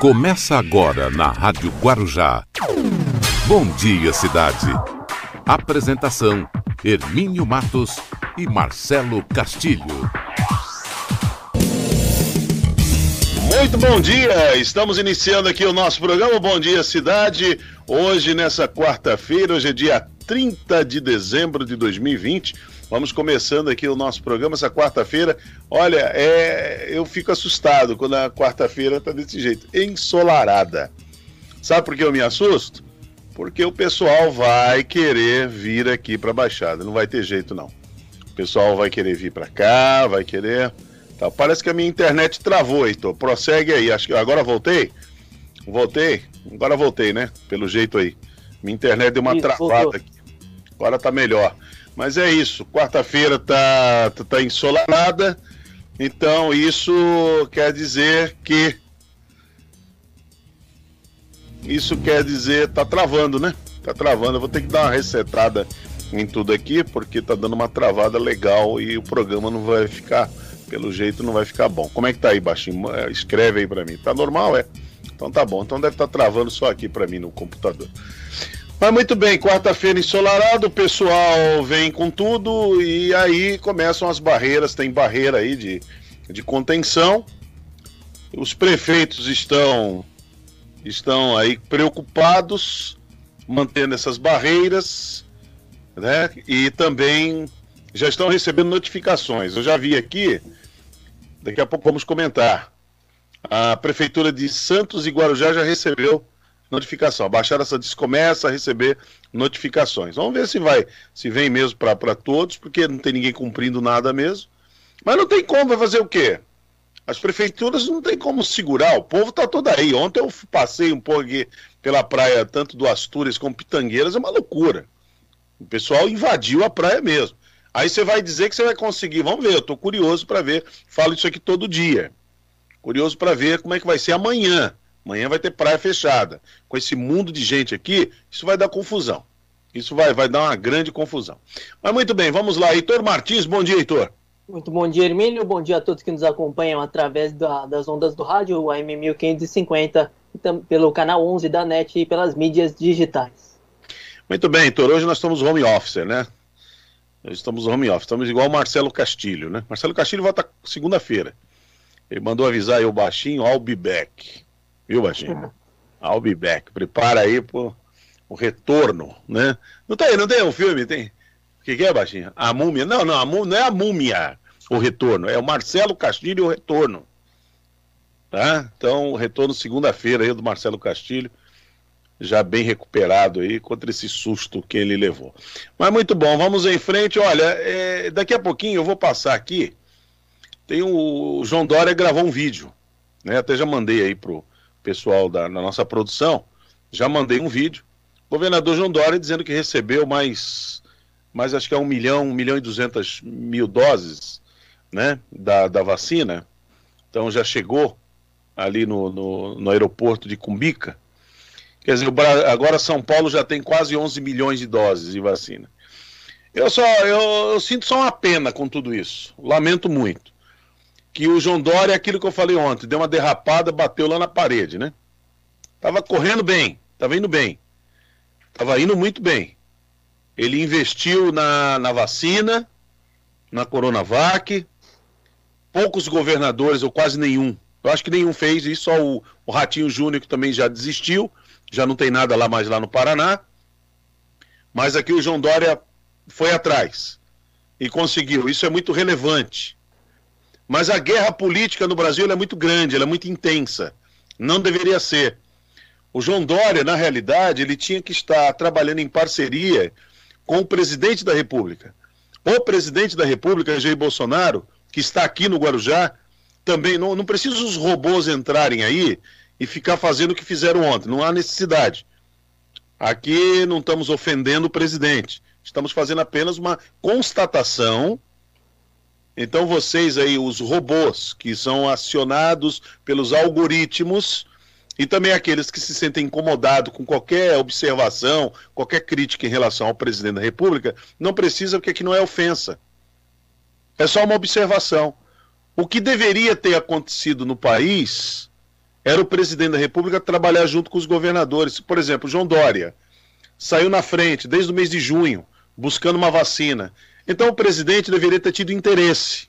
Começa agora na Rádio Guarujá. Bom dia, cidade. Apresentação: Hermínio Matos e Marcelo Castilho. Muito bom dia! Estamos iniciando aqui o nosso programa Bom Dia Cidade. Hoje, nessa quarta-feira, hoje é dia 30 de dezembro de 2020. Vamos começando aqui o nosso programa essa quarta-feira. Olha, é, eu fico assustado quando a quarta-feira está desse jeito, ensolarada. Sabe por que eu me assusto? Porque o pessoal vai querer vir aqui para a Baixada. Não vai ter jeito não. O pessoal vai querer vir para cá, vai querer. Tá, parece que a minha internet travou, Heitor. Prossegue aí. Acho que agora voltei. Voltei. Agora voltei, né? Pelo jeito aí. Minha internet deu uma travada voltou. aqui. Agora tá melhor. Mas é isso, quarta-feira tá, tá, ensolarada, então isso quer dizer que. Isso quer dizer, tá travando, né? Tá travando. Eu vou ter que dar uma resetada em tudo aqui, porque tá dando uma travada legal e o programa não vai ficar, pelo jeito, não vai ficar bom. Como é que tá aí, baixinho? É, escreve aí para mim. Tá normal, é? Então tá bom. Então deve estar tá travando só aqui para mim no computador. Mas muito bem, quarta-feira ensolarado, o pessoal vem com tudo e aí começam as barreiras, tem barreira aí de, de contenção. Os prefeitos estão estão aí preocupados mantendo essas barreiras, né? E também já estão recebendo notificações. Eu já vi aqui, daqui a pouco vamos comentar. A prefeitura de Santos e Guarujá já recebeu notificação. A Baixada Santista começa a receber notificações. Vamos ver se vai, se vem mesmo para todos, porque não tem ninguém cumprindo nada mesmo. Mas não tem como, vai fazer o quê? As prefeituras não tem como segurar, o povo está todo aí. Ontem eu passei um pouco aqui pela praia, tanto do Astúrias como Pitangueiras, é uma loucura. O pessoal invadiu a praia mesmo. Aí você vai dizer que você vai conseguir. Vamos ver, eu estou curioso para ver. Falo isso aqui todo dia. Curioso para ver como é que vai ser amanhã. Amanhã vai ter praia fechada. Com esse mundo de gente aqui, isso vai dar confusão. Isso vai, vai dar uma grande confusão. Mas muito bem, vamos lá. Heitor Martins, bom dia, Heitor. Muito bom dia, Hermínio. Bom dia a todos que nos acompanham através da, das ondas do rádio, o AM 1550, pelo canal 11 da NET e pelas mídias digitais. Muito bem, Heitor. Hoje nós estamos home office, né? Nós estamos home office. Estamos igual o Marcelo Castilho, né? Marcelo Castilho volta segunda-feira. Ele mandou avisar aí o baixinho, I'll be back. Viu, Baixinho? I'll be back. Prepara aí pro, o retorno, né? Não tem, não tem um filme, tem. O que, que é, Baixinho? A múmia? Não, não, a múmia, não é a múmia o retorno, é o Marcelo Castilho o retorno. Tá? Então, o retorno segunda-feira aí do Marcelo Castilho, já bem recuperado aí contra esse susto que ele levou. Mas muito bom, vamos em frente. Olha, é, daqui a pouquinho eu vou passar aqui. Tem o, o João Dória gravou um vídeo, né? Até já mandei aí pro, pessoal da, da nossa produção, já mandei um vídeo. Governador João Dória dizendo que recebeu mais, mais acho que é um milhão, um milhão e duzentas mil doses né, da, da vacina. Então já chegou ali no, no, no aeroporto de Cumbica. Quer dizer, agora São Paulo já tem quase 11 milhões de doses de vacina. Eu só eu, eu, sinto só uma pena com tudo isso. Lamento muito que o João Dória é aquilo que eu falei ontem, deu uma derrapada, bateu lá na parede, né? Tava correndo bem, tava indo bem. Tava indo muito bem. Ele investiu na, na vacina, na Coronavac. Poucos governadores, ou quase nenhum. Eu acho que nenhum fez isso, só o, o Ratinho Júnior que também já desistiu, já não tem nada lá mais lá no Paraná. Mas aqui o João Dória foi atrás e conseguiu. Isso é muito relevante mas a guerra política no Brasil é muito grande, é muito intensa. Não deveria ser. O João Dória, na realidade, ele tinha que estar trabalhando em parceria com o presidente da República. O presidente da República, Jair Bolsonaro, que está aqui no Guarujá, também não, não precisa os robôs entrarem aí e ficar fazendo o que fizeram ontem. Não há necessidade. Aqui não estamos ofendendo o presidente. Estamos fazendo apenas uma constatação então vocês aí, os robôs que são acionados pelos algoritmos e também aqueles que se sentem incomodados com qualquer observação, qualquer crítica em relação ao presidente da República, não precisa porque aqui não é ofensa. É só uma observação. O que deveria ter acontecido no país era o presidente da República trabalhar junto com os governadores. Por exemplo, João Dória saiu na frente desde o mês de junho, buscando uma vacina. Então o presidente deveria ter tido interesse.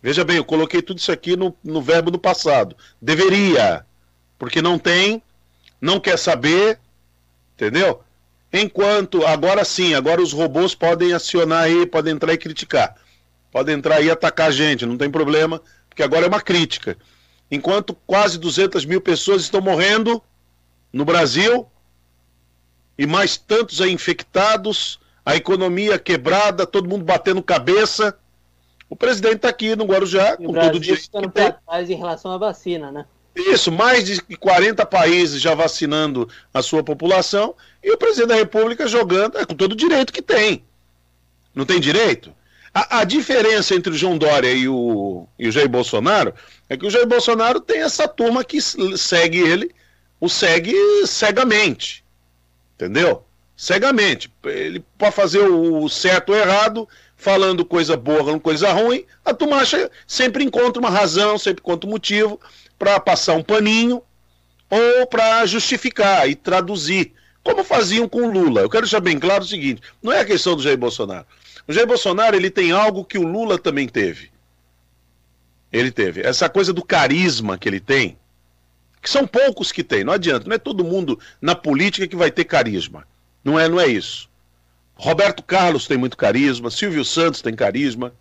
Veja bem, eu coloquei tudo isso aqui no, no verbo do passado. Deveria, porque não tem, não quer saber, entendeu? Enquanto, agora sim, agora os robôs podem acionar aí, podem entrar e criticar. Podem entrar e atacar a gente, não tem problema, porque agora é uma crítica. Enquanto quase 200 mil pessoas estão morrendo no Brasil, e mais tantos aí infectados, a economia quebrada, todo mundo batendo cabeça. O presidente está aqui no Guarujá, e com todo o direito. Ficando para trás em relação à vacina, né? Isso, mais de 40 países já vacinando a sua população e o presidente da República jogando, é, com todo o direito que tem. Não tem direito? A, a, diferença entre o João Dória e o, e o Jair Bolsonaro é que o Jair Bolsonaro tem essa turma que segue ele, o segue cegamente. Entendeu? Cegamente. Ele pode fazer o certo ou errado, falando coisa boa, falando coisa ruim, a turma sempre encontra uma razão, sempre encontra um motivo para passar um paninho ou para justificar e traduzir, como faziam com Lula. Eu quero deixar bem claro o seguinte: não é a questão do Jair Bolsonaro. O Jair Bolsonaro ele tem algo que o Lula também teve. Ele teve essa coisa do carisma que ele tem, que são poucos que tem. Não adianta, não é todo mundo na política que vai ter carisma. Não é, não é isso. Roberto Carlos tem muito carisma, Silvio Santos tem carisma.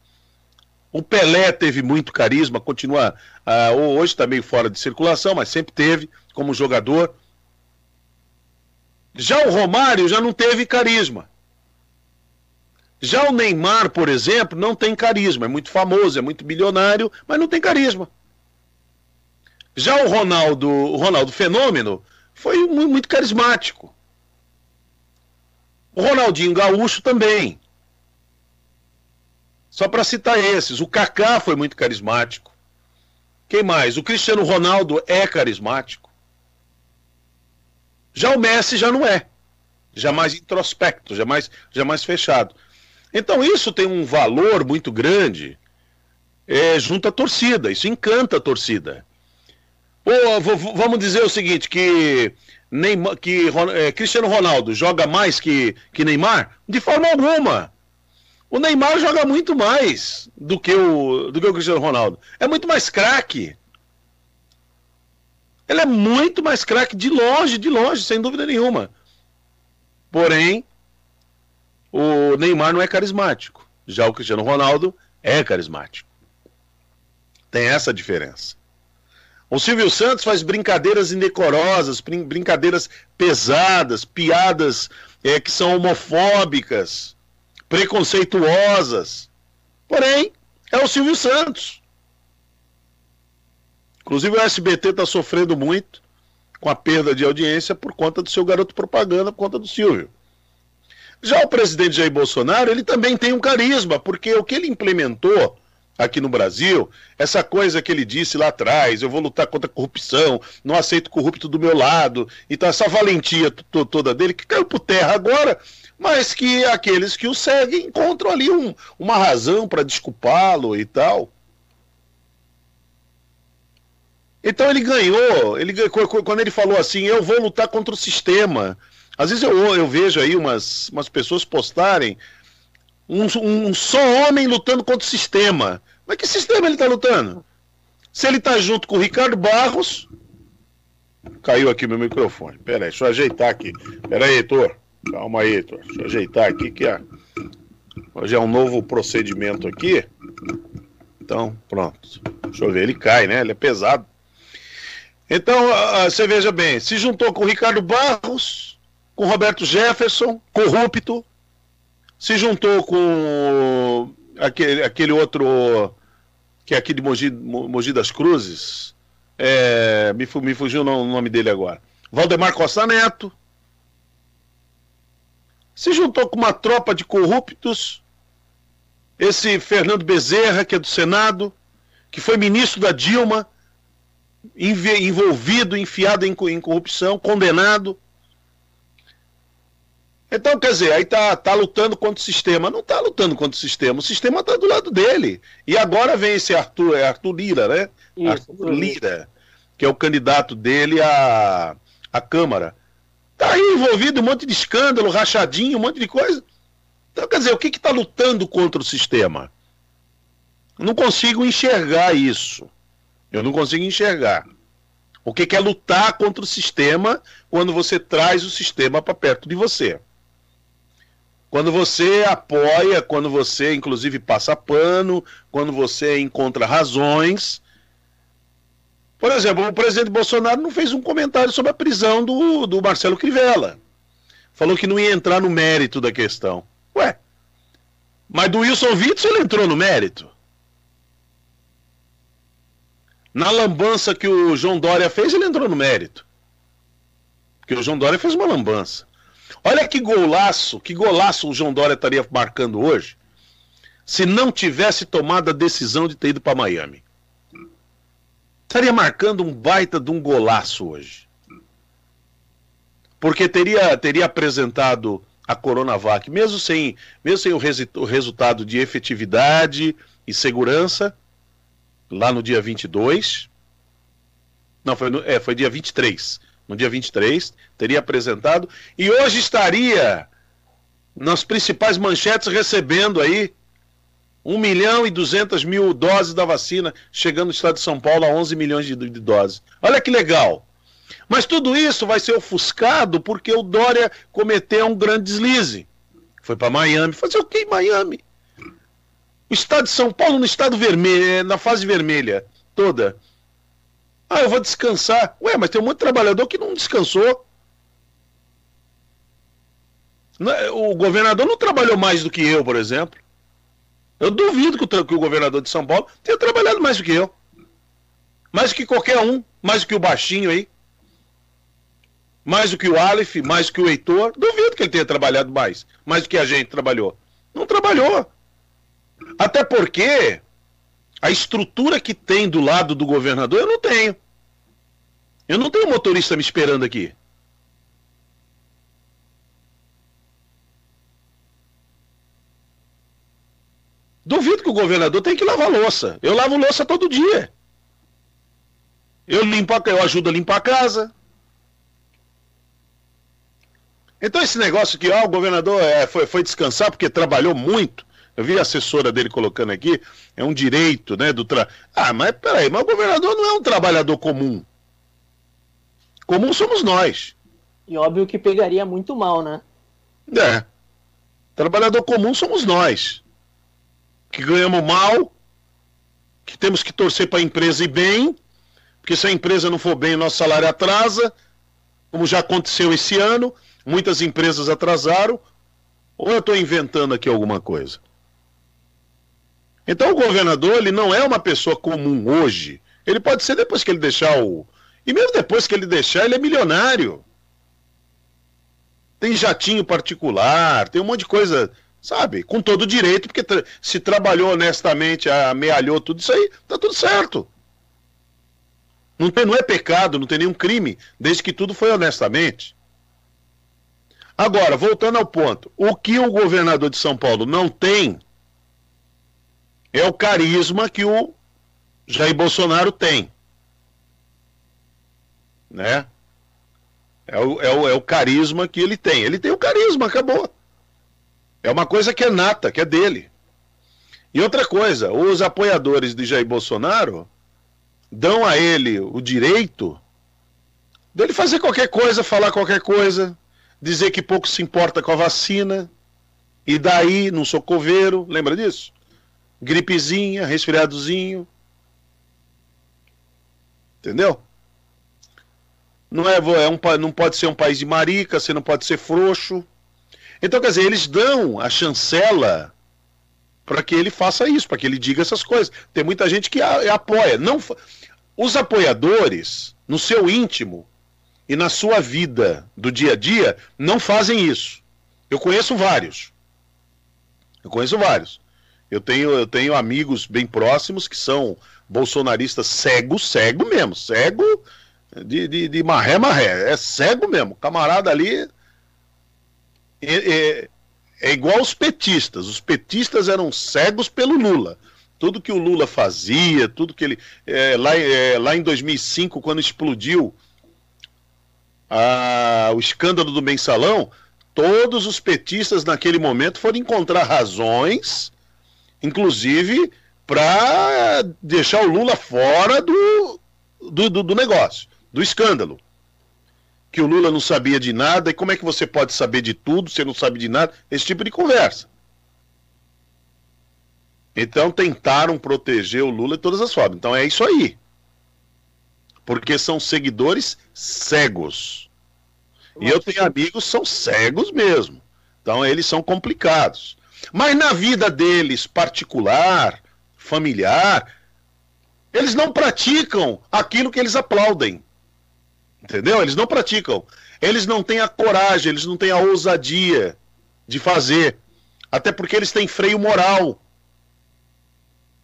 O Pelé teve muito carisma, continua. Uh, hoje está meio fora de circulação, mas sempre teve como jogador. Já o Romário já não teve carisma. Já o Neymar, por exemplo, não tem carisma. É muito famoso, é muito bilionário, mas não tem carisma. Já o Ronaldo, o Ronaldo Fenômeno, foi muito carismático. Ronaldinho Gaúcho também. Só para citar esses. O Kaká foi muito carismático. Quem mais? O Cristiano Ronaldo é carismático. Já o Messi já não é. Já mais introspecto, já mais, já mais fechado. Então isso tem um valor muito grande é, junto à torcida. Isso encanta a torcida. Ou, vamos dizer o seguinte, que, Neymar, que é, Cristiano Ronaldo joga mais que, que Neymar? De forma alguma. O Neymar joga muito mais do que o, do que o Cristiano Ronaldo. É muito mais craque. Ele é muito mais craque de longe, de longe, sem dúvida nenhuma. Porém, o Neymar não é carismático. Já o Cristiano Ronaldo é carismático. Tem essa diferença. O Silvio Santos faz brincadeiras indecorosas, brincadeiras pesadas, piadas é, que são homofóbicas preconceituosas. Porém, é o Silvio Santos. Inclusive o SBT está sofrendo muito com a perda de audiência por conta do seu garoto propaganda, por conta do Silvio. Já o presidente Jair Bolsonaro, ele também tem um carisma, porque o que ele implementou aqui no Brasil, essa coisa que ele disse lá atrás, eu vou lutar contra a corrupção, não aceito corrupto do meu lado, então essa valentia toda dele, que caiu por terra agora, mas que aqueles que o seguem encontram ali um, uma razão para desculpá-lo e tal. Então ele ganhou, ele quando ele falou assim, eu vou lutar contra o sistema. Às vezes eu, eu vejo aí umas, umas pessoas postarem um, um só homem lutando contra o sistema. Mas que sistema ele está lutando? Se ele está junto com o Ricardo Barros. Caiu aqui meu microfone. Pera aí, deixa eu ajeitar aqui. Pera aí, Heitor. Calma aí, Heitor. Deixa eu ajeitar aqui que a... hoje é um novo procedimento aqui. Então, pronto. Deixa eu ver, ele cai, né? Ele é pesado. Então, você veja bem, se juntou com o Ricardo Barros, com Roberto Jefferson, corrupto, se juntou com aquele, aquele outro que é aqui de Mogi, Mogi das Cruzes, é, me, me fugiu o nome dele agora. Valdemar Costa Neto, se juntou com uma tropa de corruptos. Esse Fernando Bezerra, que é do Senado, que foi ministro da Dilma, envolvido, enfiado em, em corrupção, condenado. Então, quer dizer, aí tá, tá lutando contra o sistema. Não tá lutando contra o sistema, o sistema tá do lado dele. E agora vem esse Arthur, é Arthur Lira, né? Isso, Arthur Lira. que é o candidato dele à, à Câmara. Tá aí envolvido um monte de escândalo, rachadinho, um monte de coisa. Então, quer dizer, o que está lutando contra o sistema? Não consigo enxergar isso. Eu não consigo enxergar. O que, que é lutar contra o sistema quando você traz o sistema para perto de você? Quando você apoia, quando você, inclusive, passa pano, quando você encontra razões. Por exemplo, o presidente Bolsonaro não fez um comentário sobre a prisão do, do Marcelo Crivella. Falou que não ia entrar no mérito da questão. Ué, mas do Wilson Witzel ele entrou no mérito. Na lambança que o João Dória fez, ele entrou no mérito. Porque o João Dória fez uma lambança. Olha que golaço, que golaço o João Dória estaria marcando hoje se não tivesse tomado a decisão de ter ido para Miami. Estaria marcando um baita de um golaço hoje. Porque teria, teria apresentado a Coronavac, mesmo sem, mesmo sem o, resi o resultado de efetividade e segurança, lá no dia 22. Não, foi, no, é, foi dia 23 no dia 23, teria apresentado, e hoje estaria nas principais manchetes recebendo aí 1 milhão e 200 mil doses da vacina, chegando no estado de São Paulo a 11 milhões de, de doses. Olha que legal. Mas tudo isso vai ser ofuscado porque o Dória cometeu um grande deslize. Foi para Miami. Fazer o que em Miami? O estado de São Paulo no estado vermelho, na fase vermelha toda. Ah, eu vou descansar. Ué, mas tem um monte de trabalhador que não descansou. É, o governador não trabalhou mais do que eu, por exemplo. Eu duvido que o, que o governador de São Paulo tenha trabalhado mais do que eu. Mais do que qualquer um. Mais do que o baixinho aí. Mais do que o Aleph, mais do que o Heitor. Duvido que ele tenha trabalhado mais. Mais do que a gente trabalhou. Não trabalhou. Até porque a estrutura que tem do lado do governador, eu não tenho. Eu não tenho motorista me esperando aqui. Duvido que o governador tenha que lavar louça. Eu lavo louça todo dia. Eu limpo, eu ajudo a limpar a casa. Então esse negócio que ó, o governador é, foi, foi descansar porque trabalhou muito. Eu vi a assessora dele colocando aqui, é um direito, né, do tra... Ah, mas peraí, mas o governador não é um trabalhador comum. Comum somos nós. E óbvio que pegaria muito mal, né? É. Trabalhador comum somos nós. Que ganhamos mal, que temos que torcer para a empresa ir bem, porque se a empresa não for bem, o nosso salário atrasa, como já aconteceu esse ano, muitas empresas atrasaram, ou eu estou inventando aqui alguma coisa? Então o governador ele não é uma pessoa comum hoje. Ele pode ser depois que ele deixar o. E mesmo depois que ele deixar, ele é milionário. Tem jatinho particular, tem um monte de coisa, sabe? Com todo direito, porque tra se trabalhou honestamente, amealhou tudo isso aí, tá tudo certo. Não, tem, não é pecado, não tem nenhum crime, desde que tudo foi honestamente. Agora, voltando ao ponto, o que o governador de São Paulo não tem é o carisma que o Jair Bolsonaro tem. Né? É o, é, o, é o carisma que ele tem. Ele tem o carisma, acabou. É uma coisa que é nata, que é dele. E outra coisa, os apoiadores de Jair Bolsonaro dão a ele o direito dele fazer qualquer coisa, falar qualquer coisa, dizer que pouco se importa com a vacina, e daí não sou coveiro, lembra disso? Gripezinha, resfriadozinho. Entendeu? Não é, é um, não pode ser um país de marica, você não pode ser frouxo. Então, quer dizer, eles dão a chancela para que ele faça isso, para que ele diga essas coisas. Tem muita gente que a, apoia. Não, os apoiadores, no seu íntimo e na sua vida do dia a dia, não fazem isso. Eu conheço vários. Eu conheço vários. Eu tenho, eu tenho amigos bem próximos que são bolsonaristas cegos, cego mesmo, cego de, de, de marré, marré, é cego mesmo. Camarada ali é, é, é igual os petistas. Os petistas eram cegos pelo Lula. tudo que o Lula fazia, tudo que ele. É, lá, é, lá em 2005, quando explodiu a, o escândalo do mensalão, todos os petistas naquele momento foram encontrar razões, inclusive para deixar o Lula fora do, do, do, do negócio, do escândalo que o Lula não sabia de nada, e como é que você pode saber de tudo, você não sabe de nada? Esse tipo de conversa. Então tentaram proteger o Lula de todas as formas. Então é isso aí. Porque são seguidores cegos. E eu tenho amigos são cegos mesmo. Então eles são complicados. Mas na vida deles particular, familiar, eles não praticam aquilo que eles aplaudem. Entendeu? Eles não praticam. Eles não têm a coragem, eles não têm a ousadia de fazer. Até porque eles têm freio moral.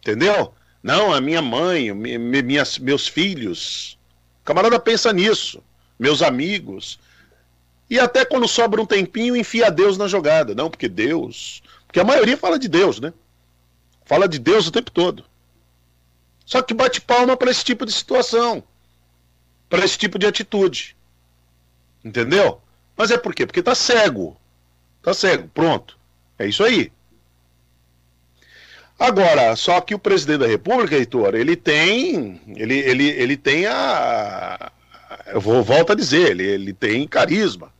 Entendeu? Não, a minha mãe, minhas, meus filhos. O camarada pensa nisso. Meus amigos. E até quando sobra um tempinho, enfia Deus na jogada. Não, porque Deus. Porque a maioria fala de Deus, né? Fala de Deus o tempo todo. Só que bate palma para esse tipo de situação para esse tipo de atitude. Entendeu? Mas é por quê? Porque tá cego. Tá cego. Pronto. É isso aí. Agora, só que o presidente da República, Heitor, ele tem. Ele, ele, ele tem a. Eu vou, volto a dizer, ele, ele tem carisma.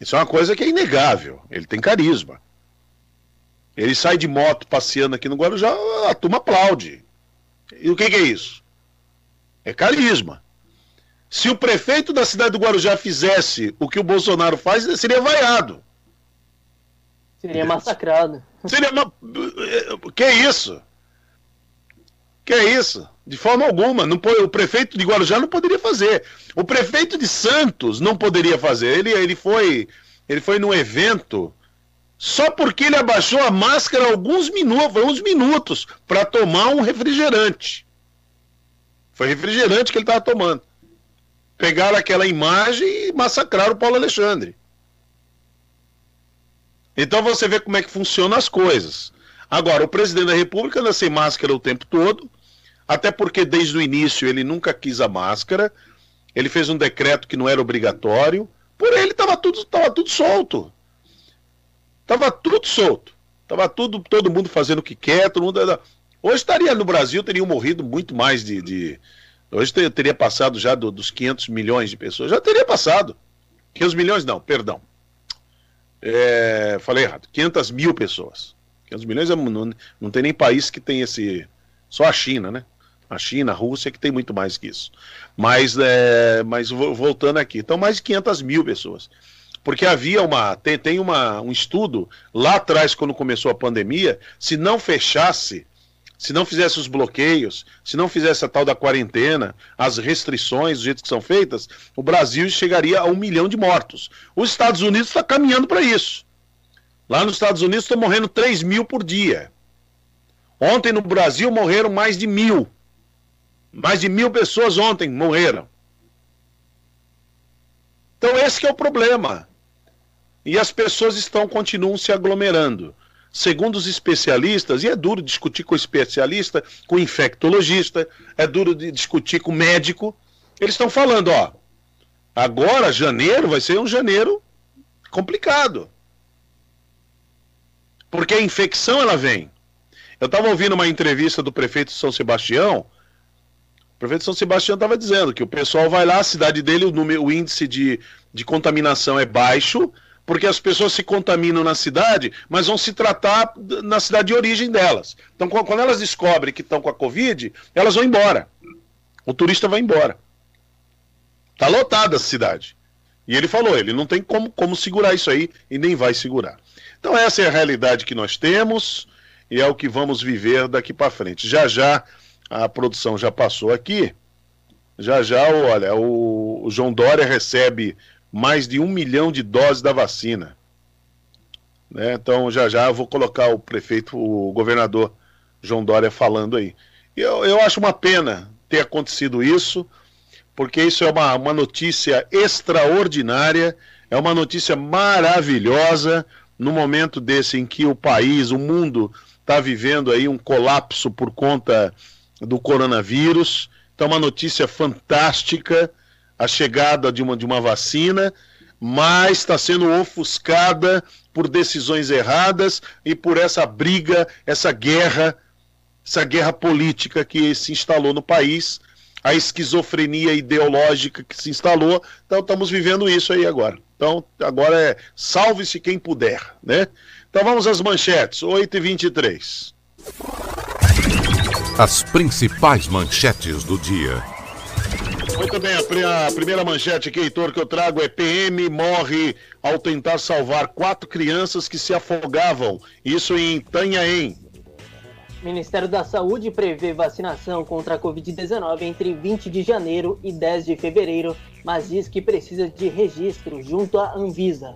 Isso é uma coisa que é inegável. Ele tem carisma. Ele sai de moto passeando aqui no Guarujá, a turma aplaude. E o que, que é isso? É carisma. Se o prefeito da cidade do Guarujá fizesse o que o Bolsonaro faz, seria vaiado. Seria massacrado. Seria uma... Que é isso? Que é isso? De forma alguma. Não, o prefeito de Guarujá não poderia fazer. O prefeito de Santos não poderia fazer. Ele, ele foi ele foi num evento só porque ele abaixou a máscara alguns minutos, minutos, para tomar um refrigerante. Foi refrigerante que ele estava tomando pegaram aquela imagem e massacraram o Paulo Alexandre. Então você vê como é que funcionam as coisas. Agora, o presidente da República anda sem máscara o tempo todo, até porque desde o início ele nunca quis a máscara, ele fez um decreto que não era obrigatório, por ele estava tudo, tava tudo solto. Estava tudo solto. Estava tudo, todo mundo fazendo o que quer, todo mundo. Hoje estaria no Brasil, teriam morrido muito mais de, de Hoje teria passado já do, dos 500 milhões de pessoas. Já teria passado. 500 milhões não, perdão. É, falei errado. 500 mil pessoas. 500 milhões é, não, não tem nem país que tem esse. Só a China, né? A China, a Rússia que tem muito mais que isso. Mas, é, mas voltando aqui, então mais de 500 mil pessoas. Porque havia uma. Tem, tem uma, um estudo lá atrás, quando começou a pandemia, se não fechasse se não fizesse os bloqueios, se não fizesse a tal da quarentena, as restrições, do jeito que são feitas, o Brasil chegaria a um milhão de mortos. Os Estados Unidos está caminhando para isso. Lá nos Estados Unidos estão morrendo 3 mil por dia. Ontem no Brasil morreram mais de mil. Mais de mil pessoas ontem morreram. Então esse é o problema. E as pessoas estão continuam se aglomerando segundo os especialistas, e é duro discutir com especialista, com infectologista, é duro de discutir com médico. Eles estão falando, ó, agora janeiro vai ser um janeiro complicado. Porque a infecção ela vem. Eu estava ouvindo uma entrevista do prefeito de São Sebastião. O prefeito de São Sebastião estava dizendo que o pessoal vai lá, a cidade dele, o, número, o índice de, de contaminação é baixo, porque as pessoas se contaminam na cidade, mas vão se tratar na cidade de origem delas. Então, quando elas descobrem que estão com a Covid, elas vão embora. O turista vai embora. Está lotada a cidade. E ele falou, ele não tem como, como segurar isso aí e nem vai segurar. Então essa é a realidade que nós temos e é o que vamos viver daqui para frente. Já já a produção já passou aqui. Já já, olha, o, o João Dória recebe mais de um milhão de doses da vacina. Né? Então, já já eu vou colocar o prefeito, o governador João Dória falando aí. Eu, eu acho uma pena ter acontecido isso, porque isso é uma, uma notícia extraordinária, é uma notícia maravilhosa no momento desse em que o país, o mundo está vivendo aí um colapso por conta do coronavírus. Então, uma notícia fantástica, a chegada de uma, de uma vacina, mas está sendo ofuscada por decisões erradas e por essa briga, essa guerra, essa guerra política que se instalou no país, a esquizofrenia ideológica que se instalou. Então estamos vivendo isso aí agora. Então agora é salve-se quem puder, né? Então vamos às manchetes, 8h23. As principais manchetes do dia. Muito bem, a, primeira manchete aqui, Heitor, que eu trago é PM morre ao tentar salvar quatro crianças que se afogavam. Isso em Itanhaém. Ministério da Saúde prevê vacinação contra a Covid-19 entre 20 de janeiro e 10 de fevereiro, mas diz que precisa de registro junto à Anvisa.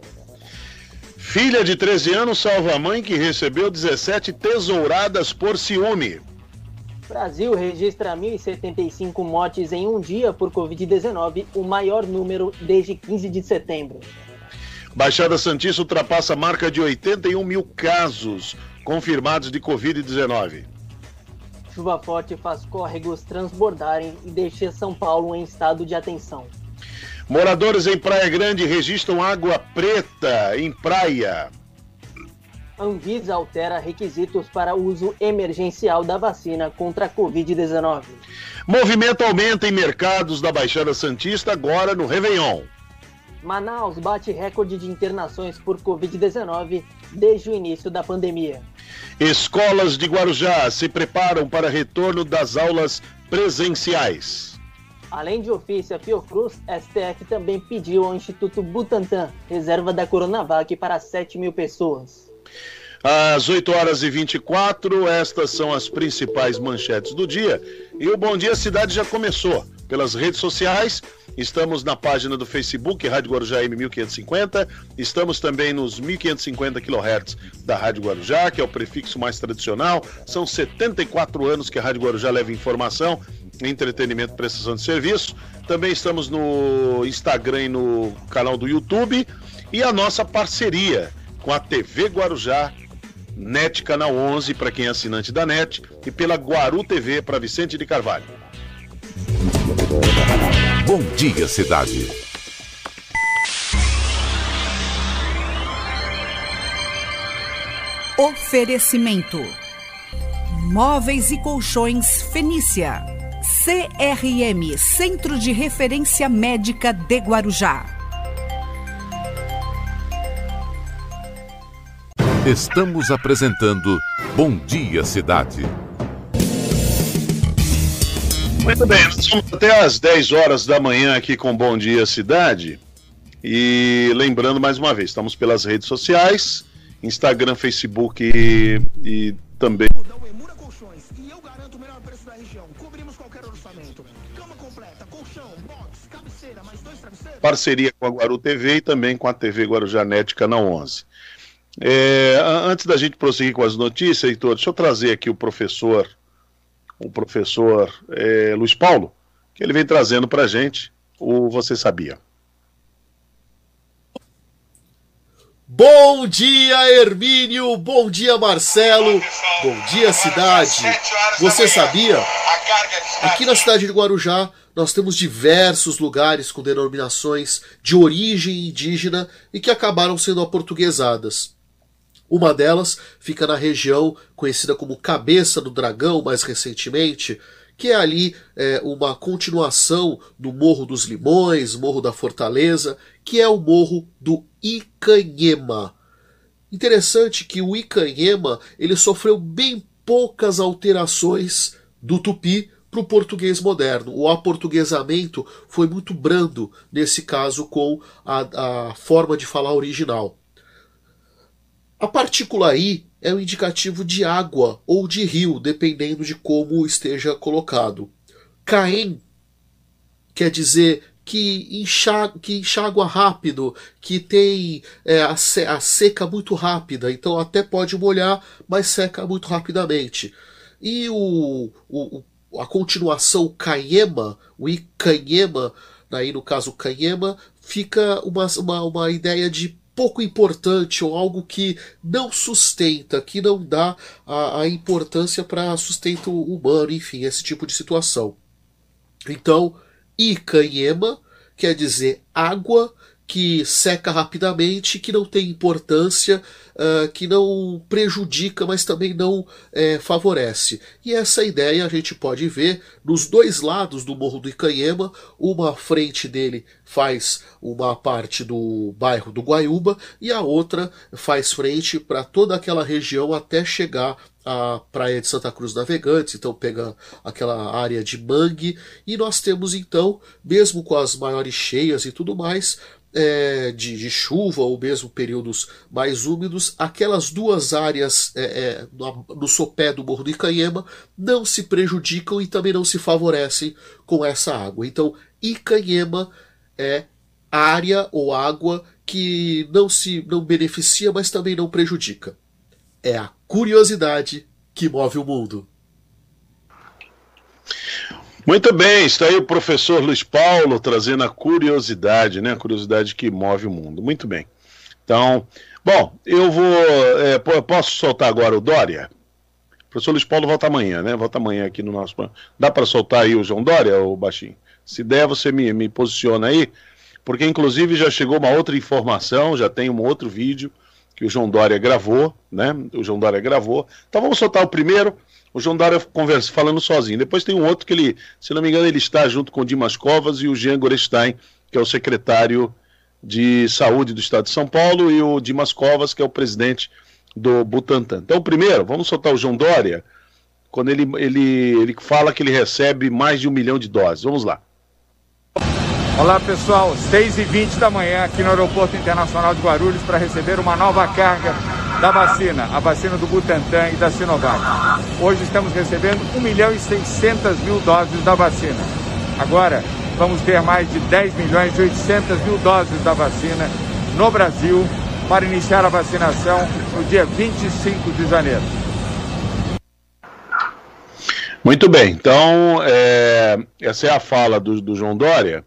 Filha de 13 anos salva a mãe que recebeu 17 tesouradas por ciúme. Brasil registra 1.075 mortes em um dia por Covid-19, o maior número desde 15 de setembro. Baixada Santista ultrapassa a marca de 81 mil casos confirmados de Covid-19. Chuva forte faz córregos transbordarem e deixa São Paulo em estado de atenção. Moradores em Praia Grande registram água preta em praia. Anvisa altera requisitos para uso emergencial da vacina contra a Covid-19. Movimento aumenta em mercados da Baixada Santista agora no Réveillon. Manaus bate recorde de internações por Covid-19 desde o início da pandemia. Escolas de Guarujá se preparam para retorno das aulas presenciais. Além de ofício a Fiocruz, STF também pediu ao Instituto Butantan reserva da Coronavac para 7 mil pessoas. Às 8 horas e 24, estas são as principais manchetes do dia. E o Bom Dia Cidade já começou pelas redes sociais. Estamos na página do Facebook, Rádio Guarujá M1550. Estamos também nos 1550 kHz da Rádio Guarujá, que é o prefixo mais tradicional. São 74 anos que a Rádio Guarujá leva informação, entretenimento e prestação de serviço. Também estamos no Instagram e no canal do YouTube. E a nossa parceria com a TV Guarujá NET Canal 11 para quem é assinante da NET e pela Guaru TV para Vicente de Carvalho. Bom dia, cidade. Oferecimento: Móveis e Colchões Fenícia. CRM Centro de Referência Médica de Guarujá. Estamos apresentando Bom Dia Cidade. Muito bem, nós estamos até às 10 horas da manhã aqui com Bom Dia Cidade. E lembrando mais uma vez, estamos pelas redes sociais, Instagram, Facebook e, e também. Parceria com a Guaru TV e também com a TV Guarujá Net, canal 11. É, antes da gente prosseguir com as notícias, Heitor, deixa eu trazer aqui o professor, o professor é, Luiz Paulo, que ele vem trazendo para a gente o Você Sabia. Bom dia, Hermínio. Bom dia, Marcelo. Bom dia, cidade. Você sabia? Aqui na cidade de Guarujá, nós temos diversos lugares com denominações de origem indígena e que acabaram sendo aportuguesadas. Uma delas fica na região conhecida como Cabeça do Dragão, mais recentemente, que é ali é, uma continuação do Morro dos Limões, Morro da Fortaleza, que é o Morro do Icanhema. Interessante que o Icanhema ele sofreu bem poucas alterações do tupi para o português moderno. O aportuguesamento foi muito brando nesse caso com a, a forma de falar original. A partícula I é um indicativo de água ou de rio, dependendo de como esteja colocado. Caem quer dizer que enxágua, que enxágua rápido, que tem é, a, a, seca muito rápida, então até pode molhar, mas seca muito rapidamente. E o, o a continuação canhema, o icanhema, aí no caso canhema, fica uma, uma, uma ideia de pouco importante ou algo que não sustenta, que não dá a, a importância para sustento humano, enfim, esse tipo de situação. Então, Ikanhema quer dizer água que seca rapidamente, que não tem importância, uh, que não prejudica, mas também não é, favorece. E essa ideia a gente pode ver nos dois lados do Morro do Icanhema. Uma frente dele faz uma parte do bairro do Guaiúba e a outra faz frente para toda aquela região até chegar a Praia de Santa Cruz Navegantes, então pega aquela área de mangue, e nós temos então, mesmo com as maiores cheias e tudo mais, é, de, de, chuva ou mesmo períodos mais úmidos, aquelas duas áreas é, é, no, no sopé do Morro do Icanhema não se prejudicam e também não se favorecem com essa água. Então, Icanhema é área ou água que não se não beneficia, mas também não prejudica. É a curiosidade que move o mundo. Muito bem, está aí o professor Luiz Paulo trazendo a curiosidade, né? A curiosidade que move o mundo. Muito bem. Então, bom, eu vou. É, posso soltar agora o Dória? O professor Luiz Paulo volta amanhã, né? Volta amanhã aqui no nosso. Dá para soltar aí o João Dória, o baixinho? Se der, você me, me posiciona aí, porque inclusive já chegou uma outra informação, já tem um outro vídeo que o João Dória gravou, né? O João Dória gravou. Então vamos soltar o primeiro o João Dória conversa, falando sozinho. Depois tem um outro que ele, se não me engano, ele está junto com o Dimas Covas e o Jean Gorestein, que é o secretário de Saúde do Estado de São Paulo, e o Dimas Covas, que é o presidente do Butantan. Então, primeiro, vamos soltar o João Dória, quando ele, ele, ele fala que ele recebe mais de um milhão de doses. Vamos lá. Olá pessoal, 6h20 da manhã aqui no Aeroporto Internacional de Guarulhos para receber uma nova carga da vacina, a vacina do Butantan e da Sinovac. Hoje estamos recebendo 1 milhão e 600 mil doses da vacina. Agora vamos ter mais de 10 milhões e 800 mil doses da vacina no Brasil para iniciar a vacinação no dia 25 de janeiro. Muito bem, então é, essa é a fala do, do João Dória,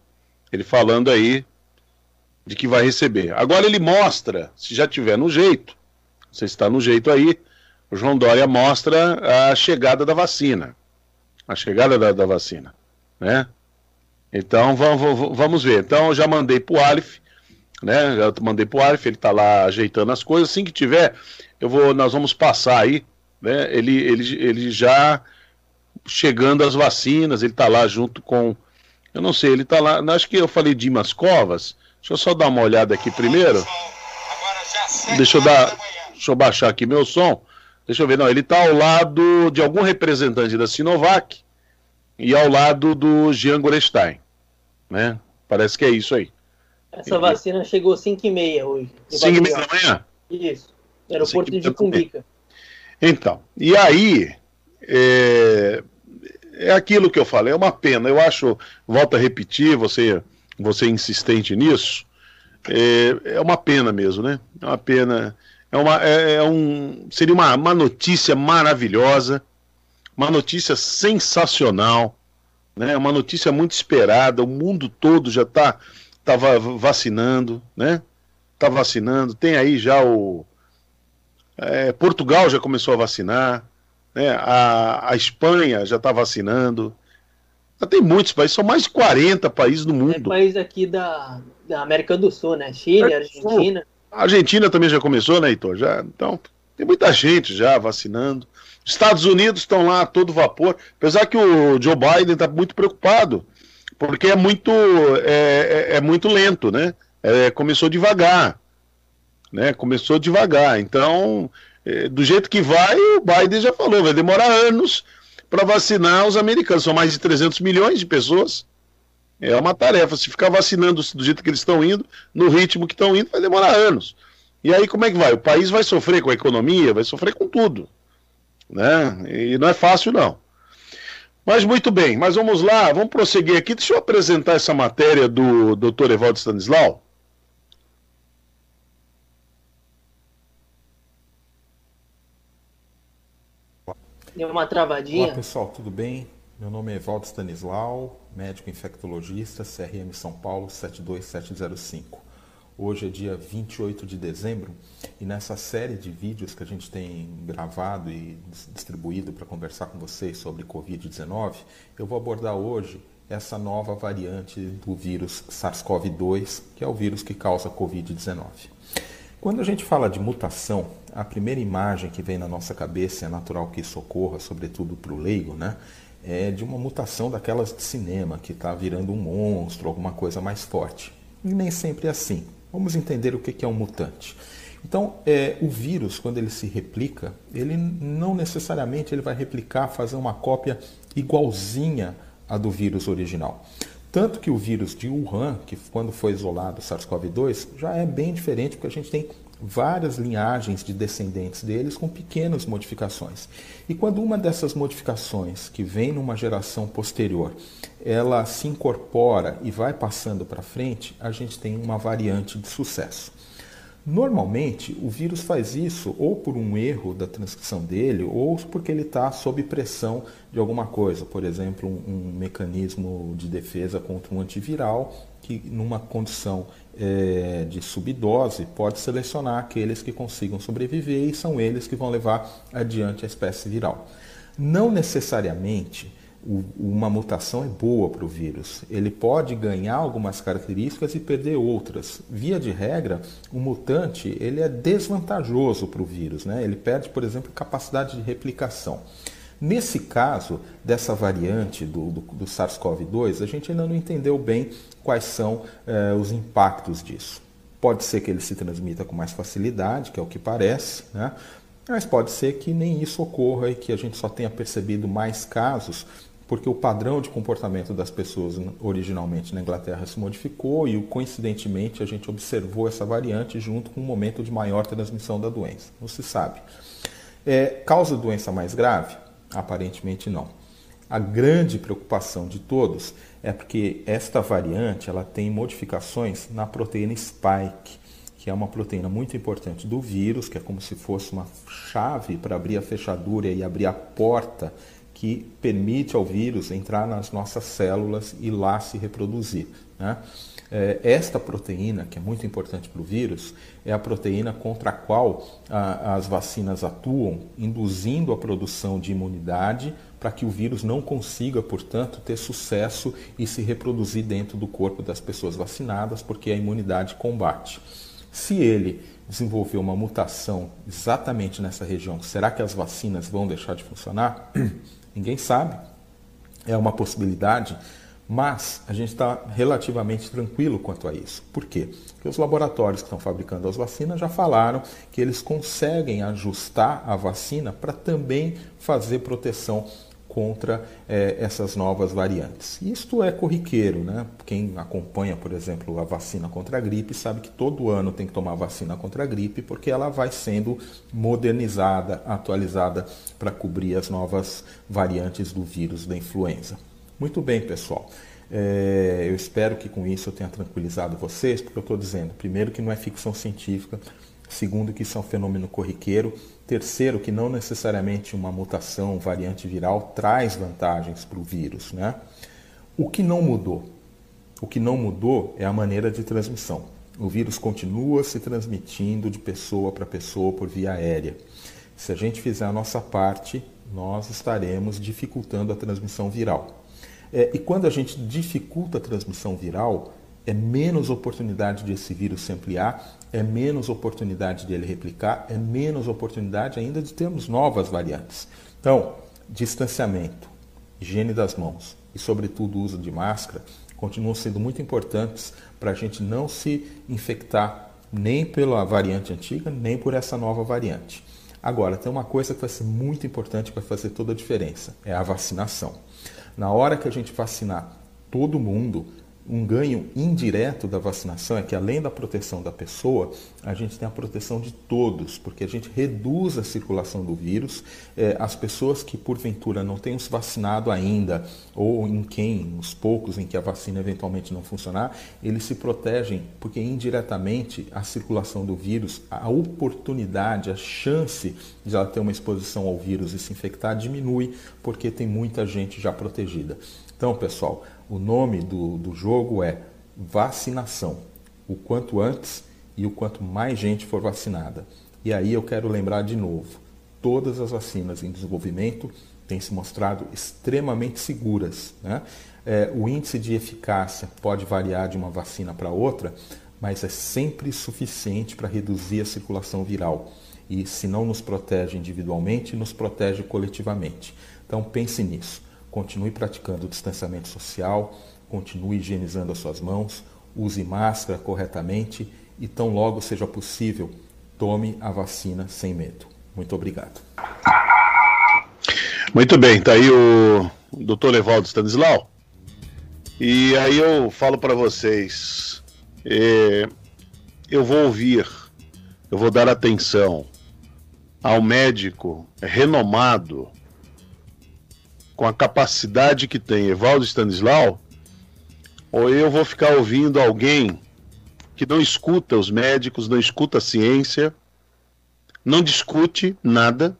ele falando aí de que vai receber. Agora ele mostra, se já tiver no jeito, você está no jeito aí. O João Dória mostra a chegada da vacina. A chegada da, da vacina. Né? Então vamos, vamos ver. Então eu já mandei para o Alif, né? Já mandei para o Alif, ele está lá ajeitando as coisas. Assim que tiver, eu vou, nós vamos passar aí. Né? Ele, ele, ele já chegando as vacinas, ele está lá junto com. Eu não sei, ele está lá. Acho que eu falei Dimas Covas. Deixa eu só dar uma olhada aqui primeiro. Deixa eu dar. Deixa eu baixar aqui meu som. Deixa eu ver, não, ele está ao lado de algum representante da Sinovac e ao lado do Jean Gorestein, né? Parece que é isso aí. Essa vacina chegou 5 e meia hoje. 5 e meia da manhã? Isso, aeroporto de Cumbica. Então, e aí, é, é aquilo que eu falei, é uma pena. Eu acho, volto a repetir, você, você insistente nisso, é, é uma pena mesmo, né? É uma pena é uma, é, é um, seria uma, uma notícia maravilhosa, uma notícia sensacional, né? uma notícia muito esperada. O mundo todo já está tava vacinando, né? Está vacinando. Tem aí já o. É, Portugal já começou a vacinar, né? a, a Espanha já está vacinando. Já tem muitos países, são mais de 40 países no mundo. Tem países aqui da, da América do Sul, né? Chile, Argentina. A Argentina também já começou, né, Heitor? Já, então, tem muita gente já vacinando. Estados Unidos estão lá a todo vapor, apesar que o Joe Biden está muito preocupado, porque é muito, é, é, é muito lento, né? É, começou devagar, né? Começou devagar. Então, é, do jeito que vai, o Biden já falou, vai demorar anos para vacinar os americanos. São mais de 300 milhões de pessoas. É uma tarefa. Se ficar vacinando do jeito que eles estão indo, no ritmo que estão indo, vai demorar anos. E aí como é que vai? O país vai sofrer com a economia, vai sofrer com tudo. Né? E não é fácil, não. Mas muito bem, mas vamos lá, vamos prosseguir aqui. Deixa eu apresentar essa matéria do Dr. Evaldo Stanislau. Deu uma travadinha. Olá pessoal, tudo bem? Meu nome é Evaldo Stanislau, médico infectologista, CRM São Paulo 72705. Hoje é dia 28 de dezembro e nessa série de vídeos que a gente tem gravado e distribuído para conversar com vocês sobre Covid-19, eu vou abordar hoje essa nova variante do vírus SARS-CoV-2, que é o vírus que causa Covid-19. Quando a gente fala de mutação, a primeira imagem que vem na nossa cabeça, é natural que isso ocorra, sobretudo para o leigo, né? É de uma mutação daquelas de cinema, que está virando um monstro, alguma coisa mais forte. E nem sempre é assim. Vamos entender o que é um mutante. Então, é, o vírus, quando ele se replica, ele não necessariamente ele vai replicar, fazer uma cópia igualzinha à do vírus original. Tanto que o vírus de Wuhan, que quando foi isolado, o SARS-CoV-2, já é bem diferente, porque a gente tem várias linhagens de descendentes deles com pequenas modificações. E quando uma dessas modificações, que vem numa geração posterior, ela se incorpora e vai passando para frente, a gente tem uma variante de sucesso. Normalmente, o vírus faz isso ou por um erro da transcrição dele, ou porque ele está sob pressão de alguma coisa, por exemplo, um, um, mecanismo de defesa contra um antiviral, que numa condição é, de subdose pode selecionar aqueles que consigam sobreviver e são eles que vão levar adiante a espécie viral. Não necessariamente uma mutação é boa para o vírus. Ele pode ganhar algumas características e perder outras. Via de regra, o mutante ele é desvantajoso para o vírus. Né? Ele perde, por exemplo, capacidade de replicação. Nesse caso dessa variante do, do, do SARS-CoV-2, a gente ainda não entendeu bem quais são eh, os impactos disso. Pode ser que ele se transmita com mais facilidade, que é o que parece, né? mas pode ser que nem isso ocorra e que a gente só tenha percebido mais casos porque o padrão de comportamento das pessoas originalmente na Inglaterra se modificou e, coincidentemente, a gente observou essa variante junto com um momento de maior transmissão da doença. Não se sabe. É, causa doença mais grave? Aparentemente não. A grande preocupação de todos é porque esta variante ela tem modificações na proteína spike, que é uma proteína muito importante do vírus, que é como se fosse uma chave para abrir a fechadura e abrir a porta que permite ao vírus entrar nas nossas células e lá se reproduzir. Né? É, esta proteína, que é muito importante para o vírus, é a proteína contra a qual a, as vacinas atuam, induzindo a produção de imunidade para que o vírus não consiga, portanto, ter sucesso e se reproduzir dentro do corpo das pessoas vacinadas, porque a imunidade combate. Se ele desenvolver uma mutação exatamente nessa região, será que as vacinas vão deixar de funcionar? Ninguém sabe. É uma possibilidade, mas a gente está relativamente tranquilo quanto a isso. Por quê? Porque os laboratórios que estão fabricando as vacinas já falaram que eles conseguem ajustar a vacina para também fazer proteção contra é, essas novas variantes. Isto é corriqueiro, né? Quem acompanha, por exemplo, a vacina contra a gripe sabe que todo ano tem que tomar vacina contra a gripe porque ela vai sendo modernizada, atualizada para cobrir as novas variantes do vírus da influenza. Muito bem, pessoal. É, eu espero que com isso eu tenha tranquilizado vocês, porque eu estou dizendo, primeiro, que não é ficção científica, segundo, que isso é um fenômeno corriqueiro Terceiro, que não necessariamente uma mutação, variante viral, traz vantagens para o vírus. Né? O que não mudou? O que não mudou é a maneira de transmissão. O vírus continua se transmitindo de pessoa para pessoa por via aérea. Se a gente fizer a nossa parte, nós estaremos dificultando a transmissão viral. É, e quando a gente dificulta a transmissão viral, é menos oportunidade de esse vírus se ampliar, é menos oportunidade de ele replicar, é menos oportunidade ainda de termos novas variantes. Então, distanciamento, higiene das mãos e, sobretudo, uso de máscara continuam sendo muito importantes para a gente não se infectar nem pela variante antiga, nem por essa nova variante. Agora, tem uma coisa que vai ser muito importante, vai fazer toda a diferença: é a vacinação. Na hora que a gente vacinar todo mundo, um ganho indireto da vacinação é que, além da proteção da pessoa, a gente tem a proteção de todos, porque a gente reduz a circulação do vírus. É, as pessoas que, porventura, não tenham se vacinado ainda, ou em quem, os poucos em que a vacina eventualmente não funcionar, eles se protegem, porque indiretamente a circulação do vírus, a oportunidade, a chance de ela ter uma exposição ao vírus e se infectar diminui, porque tem muita gente já protegida. Então, pessoal, o nome do, do jogo é vacinação. o quanto antes e o quanto mais gente for vacinada. E aí eu quero lembrar de novo: todas as vacinas em desenvolvimento têm se mostrado extremamente seguras. Né? É, o índice de eficácia pode variar de uma vacina para outra, mas é sempre suficiente para reduzir a circulação viral. E se não nos protege individualmente, nos protege coletivamente. Então pense nisso. Continue praticando o distanciamento social, continue higienizando as suas mãos, use máscara corretamente e tão logo seja possível, tome a vacina sem medo. Muito obrigado. Muito bem, tá aí o Dr. Levaldo Stanislau. E aí eu falo para vocês, é, eu vou ouvir, eu vou dar atenção ao médico renomado com a capacidade que tem Evaldo Stanislau, ou eu vou ficar ouvindo alguém que não escuta os médicos, não escuta a ciência, não discute nada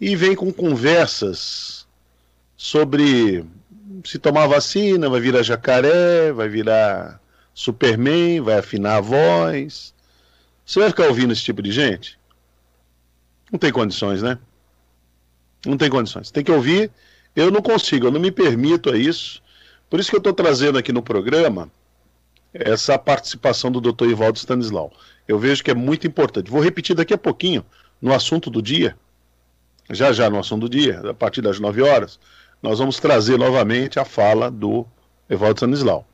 e vem com conversas sobre se tomar vacina vai virar jacaré, vai virar Superman, vai afinar a voz. Você vai ficar ouvindo esse tipo de gente? Não tem condições, né? Não tem condições. Tem que ouvir. Eu não consigo, eu não me permito a isso. Por isso que eu estou trazendo aqui no programa essa participação do Dr. Ivaldo Stanislau. Eu vejo que é muito importante. Vou repetir daqui a pouquinho no assunto do dia. Já já no assunto do dia, a partir das 9 horas, nós vamos trazer novamente a fala do Evaldo Stanislau.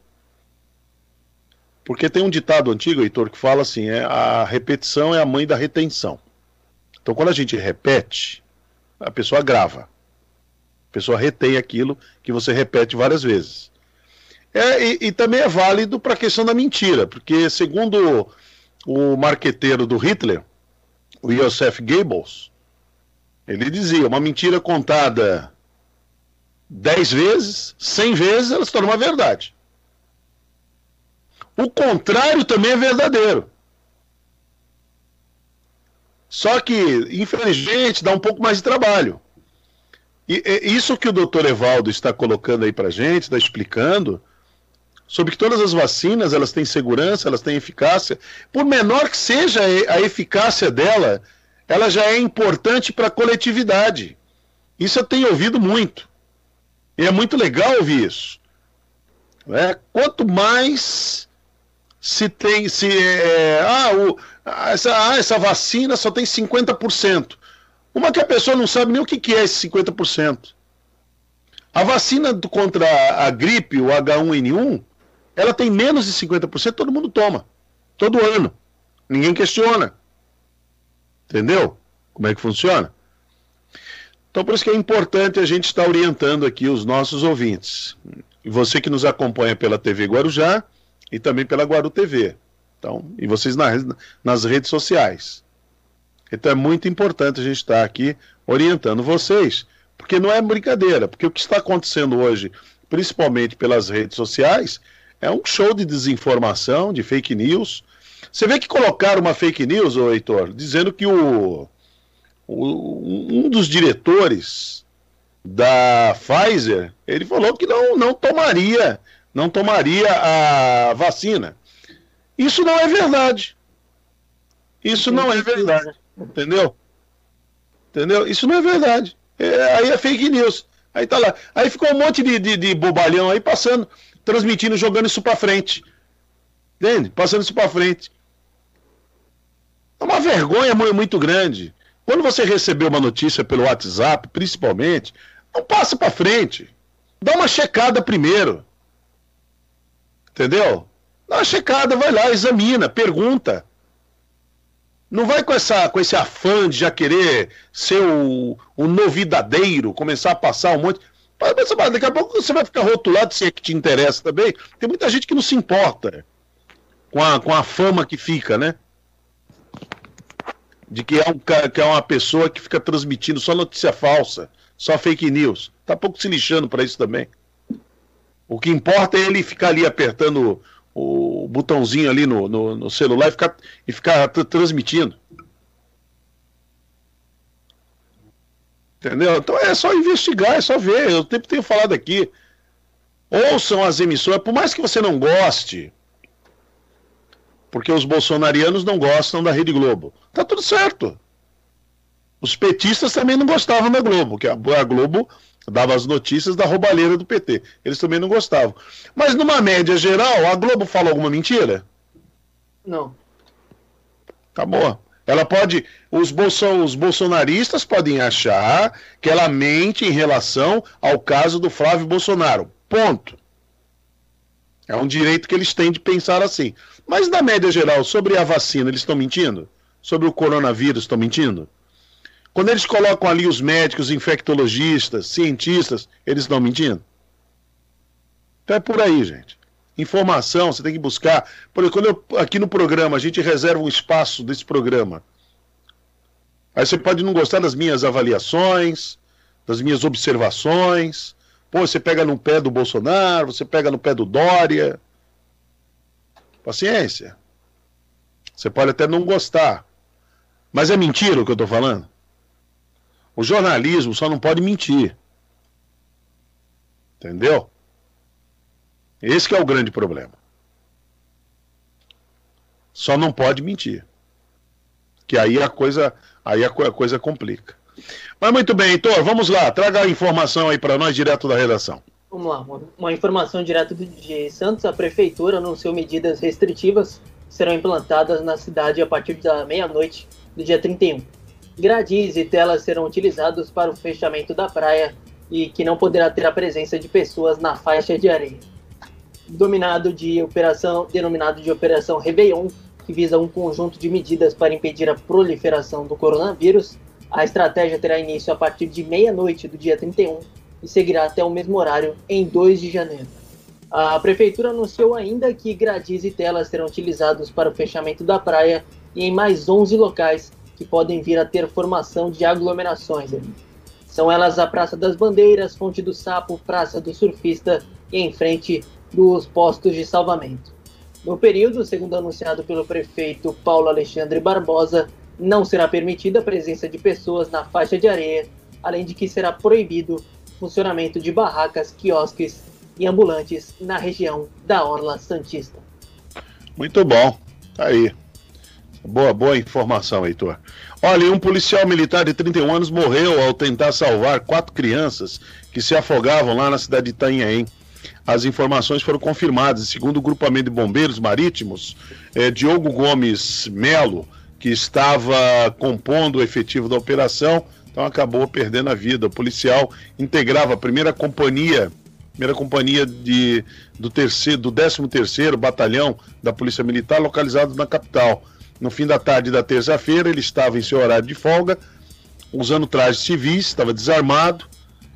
Porque tem um ditado antigo, Heitor, que fala assim: é, a repetição é a mãe da retenção. Então, quando a gente repete, a pessoa grava. A pessoa retém aquilo que você repete várias vezes. É, e, e também é válido para a questão da mentira, porque, segundo o marqueteiro do Hitler, o Joseph Goebbels, ele dizia: uma mentira contada dez vezes, cem vezes, ela se torna uma verdade. O contrário também é verdadeiro. Só que, infelizmente, dá um pouco mais de trabalho. E, e isso que o doutor Evaldo está colocando aí para gente, está explicando, sobre que todas as vacinas elas têm segurança, elas têm eficácia. Por menor que seja a eficácia dela, ela já é importante para a coletividade. Isso eu tenho ouvido muito. E é muito legal ouvir isso. É, quanto mais se tem. Se, é, ah, o, essa, ah, essa vacina só tem 50%. Uma que a pessoa não sabe nem o que, que é esse 50%. A vacina contra a gripe, o H1N1, ela tem menos de 50%, todo mundo toma. Todo ano. Ninguém questiona. Entendeu? Como é que funciona? Então, por isso que é importante a gente estar orientando aqui os nossos ouvintes. E você que nos acompanha pela TV Guarujá e também pela Guaru TV. Então, e vocês nas, nas redes sociais. Então é muito importante a gente estar aqui orientando vocês, porque não é brincadeira, porque o que está acontecendo hoje, principalmente pelas redes sociais, é um show de desinformação, de fake news. Você vê que colocaram uma fake news, ô Heitor, dizendo que o, um dos diretores da Pfizer, ele falou que não, não tomaria, não tomaria a vacina. Isso não é verdade. Isso não é verdade. Entendeu? Entendeu? Isso não é verdade. É, aí é fake news. Aí tá lá. Aí ficou um monte de, de, de bobalhão aí passando, transmitindo, jogando isso para frente. Entende? Passando isso para frente. É uma vergonha muito grande. Quando você receber uma notícia pelo WhatsApp, principalmente, não passa para frente. Dá uma checada primeiro. Entendeu? Dá uma checada, vai lá, examina, pergunta. Não vai com, essa, com esse afã de já querer ser o, o novidadeiro, começar a passar um monte. Daqui a pouco você vai ficar rotulado se é que te interessa também. Tem muita gente que não se importa com a, com a fama que fica, né? de que é, um, que é uma pessoa que fica transmitindo só notícia falsa, só fake news. Tá pouco se lixando para isso também. O que importa é ele ficar ali apertando o, botãozinho ali no, no, no celular e ficar, e ficar transmitindo. Entendeu? Então é só investigar, é só ver. Eu sempre tenho falado aqui. Ouçam as emissoras, por mais que você não goste, porque os bolsonarianos não gostam da Rede Globo. Tá tudo certo. Os petistas também não gostavam da Globo, que a Globo dava as notícias da roubalheira do PT. Eles também não gostavam. Mas numa média geral, a Globo fala alguma mentira? Não. Acabou. Ela pode. Os, bolso, os bolsonaristas podem achar que ela mente em relação ao caso do Flávio Bolsonaro. Ponto. É um direito que eles têm de pensar assim. Mas na média geral, sobre a vacina, eles estão mentindo? Sobre o coronavírus, estão mentindo? Quando eles colocam ali os médicos, infectologistas, cientistas, eles estão mentindo? Então é por aí, gente. Informação, você tem que buscar. Por exemplo, eu, aqui no programa, a gente reserva um espaço desse programa. Aí você pode não gostar das minhas avaliações, das minhas observações. Pô, você pega no pé do Bolsonaro, você pega no pé do Dória. Paciência. Você pode até não gostar. Mas é mentira o que eu estou falando? O jornalismo só não pode mentir. Entendeu? Esse é o grande problema. Só não pode mentir. Que aí a coisa, aí a coisa complica. Mas muito bem, Heitor, vamos lá, traga a informação aí para nós direto da redação. Vamos lá, uma, uma informação direto de Santos. A prefeitura anunciou medidas restritivas que serão implantadas na cidade a partir da meia-noite do dia 31 gradis e telas serão utilizados para o fechamento da praia e que não poderá ter a presença de pessoas na faixa de areia. Dominado de operação, denominado de Operação Réveillon, que visa um conjunto de medidas para impedir a proliferação do coronavírus, a estratégia terá início a partir de meia-noite do dia 31 e seguirá até o mesmo horário em 2 de janeiro. A prefeitura anunciou ainda que gradis e telas serão utilizados para o fechamento da praia e em mais 11 locais que podem vir a ter formação de aglomerações. São elas a Praça das Bandeiras, Fonte do Sapo, Praça do Surfista e em frente dos postos de salvamento. No período, segundo anunciado pelo prefeito Paulo Alexandre Barbosa, não será permitida a presença de pessoas na faixa de areia, além de que será proibido o funcionamento de barracas, quiosques e ambulantes na região da Orla Santista. Muito bom, tá aí. Boa, boa informação, Heitor. Olha, um policial militar de 31 anos morreu ao tentar salvar quatro crianças que se afogavam lá na cidade de Itanhaém. As informações foram confirmadas. Segundo o grupamento de bombeiros marítimos, é, Diogo Gomes Melo, que estava compondo o efetivo da operação, então acabou perdendo a vida. O policial integrava a primeira companhia, primeira companhia de, do, terceiro, do 13 terceiro Batalhão da Polícia Militar, localizado na capital. No fim da tarde da terça-feira, ele estava em seu horário de folga, usando trajes civis, estava desarmado,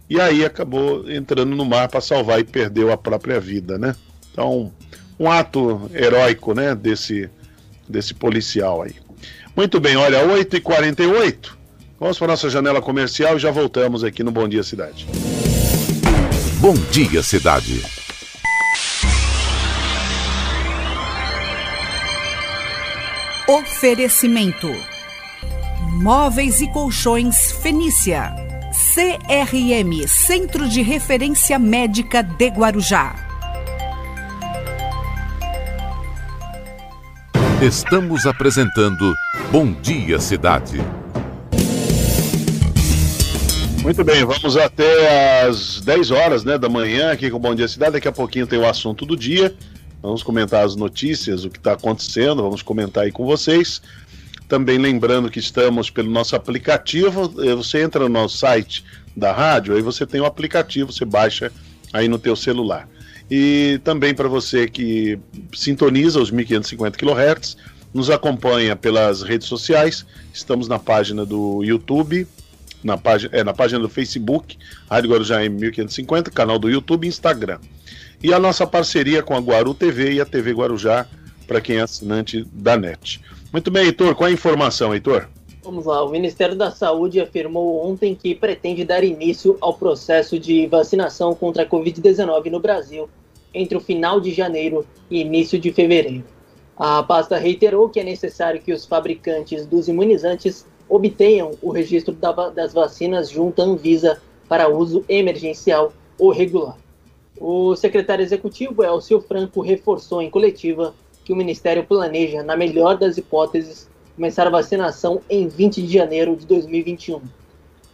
e aí acabou entrando no mar para salvar e perdeu a própria vida, né? Então, um ato heróico, né, desse, desse policial aí. Muito bem, olha, 8h48, vamos para nossa janela comercial e já voltamos aqui no Bom Dia Cidade. Bom Dia Cidade. Oferecimento: Móveis e Colchões Fenícia. CRM Centro de Referência Médica de Guarujá. Estamos apresentando Bom Dia Cidade. Muito bem, vamos até às 10 horas né, da manhã aqui com Bom Dia Cidade. Daqui a pouquinho tem o assunto do dia. Vamos comentar as notícias, o que está acontecendo, vamos comentar aí com vocês. Também lembrando que estamos pelo nosso aplicativo. Eh, você entra no nosso site da rádio, aí você tem o aplicativo, você baixa aí no teu celular. E também para você que sintoniza os 1550 kHz, nos acompanha pelas redes sociais. Estamos na página do YouTube, na página, é, na página do Facebook, Rádio Guarujá M 1550, canal do YouTube e Instagram e a nossa parceria com a Guaru TV e a TV Guarujá, para quem é assinante da NET. Muito bem, Heitor, qual é a informação, Heitor? Vamos lá, o Ministério da Saúde afirmou ontem que pretende dar início ao processo de vacinação contra a Covid-19 no Brasil entre o final de janeiro e início de fevereiro. A pasta reiterou que é necessário que os fabricantes dos imunizantes obtenham o registro das vacinas junto à Anvisa para uso emergencial ou regular. O secretário executivo, Elcio Franco, reforçou em coletiva que o Ministério planeja, na melhor das hipóteses, começar a vacinação em 20 de janeiro de 2021.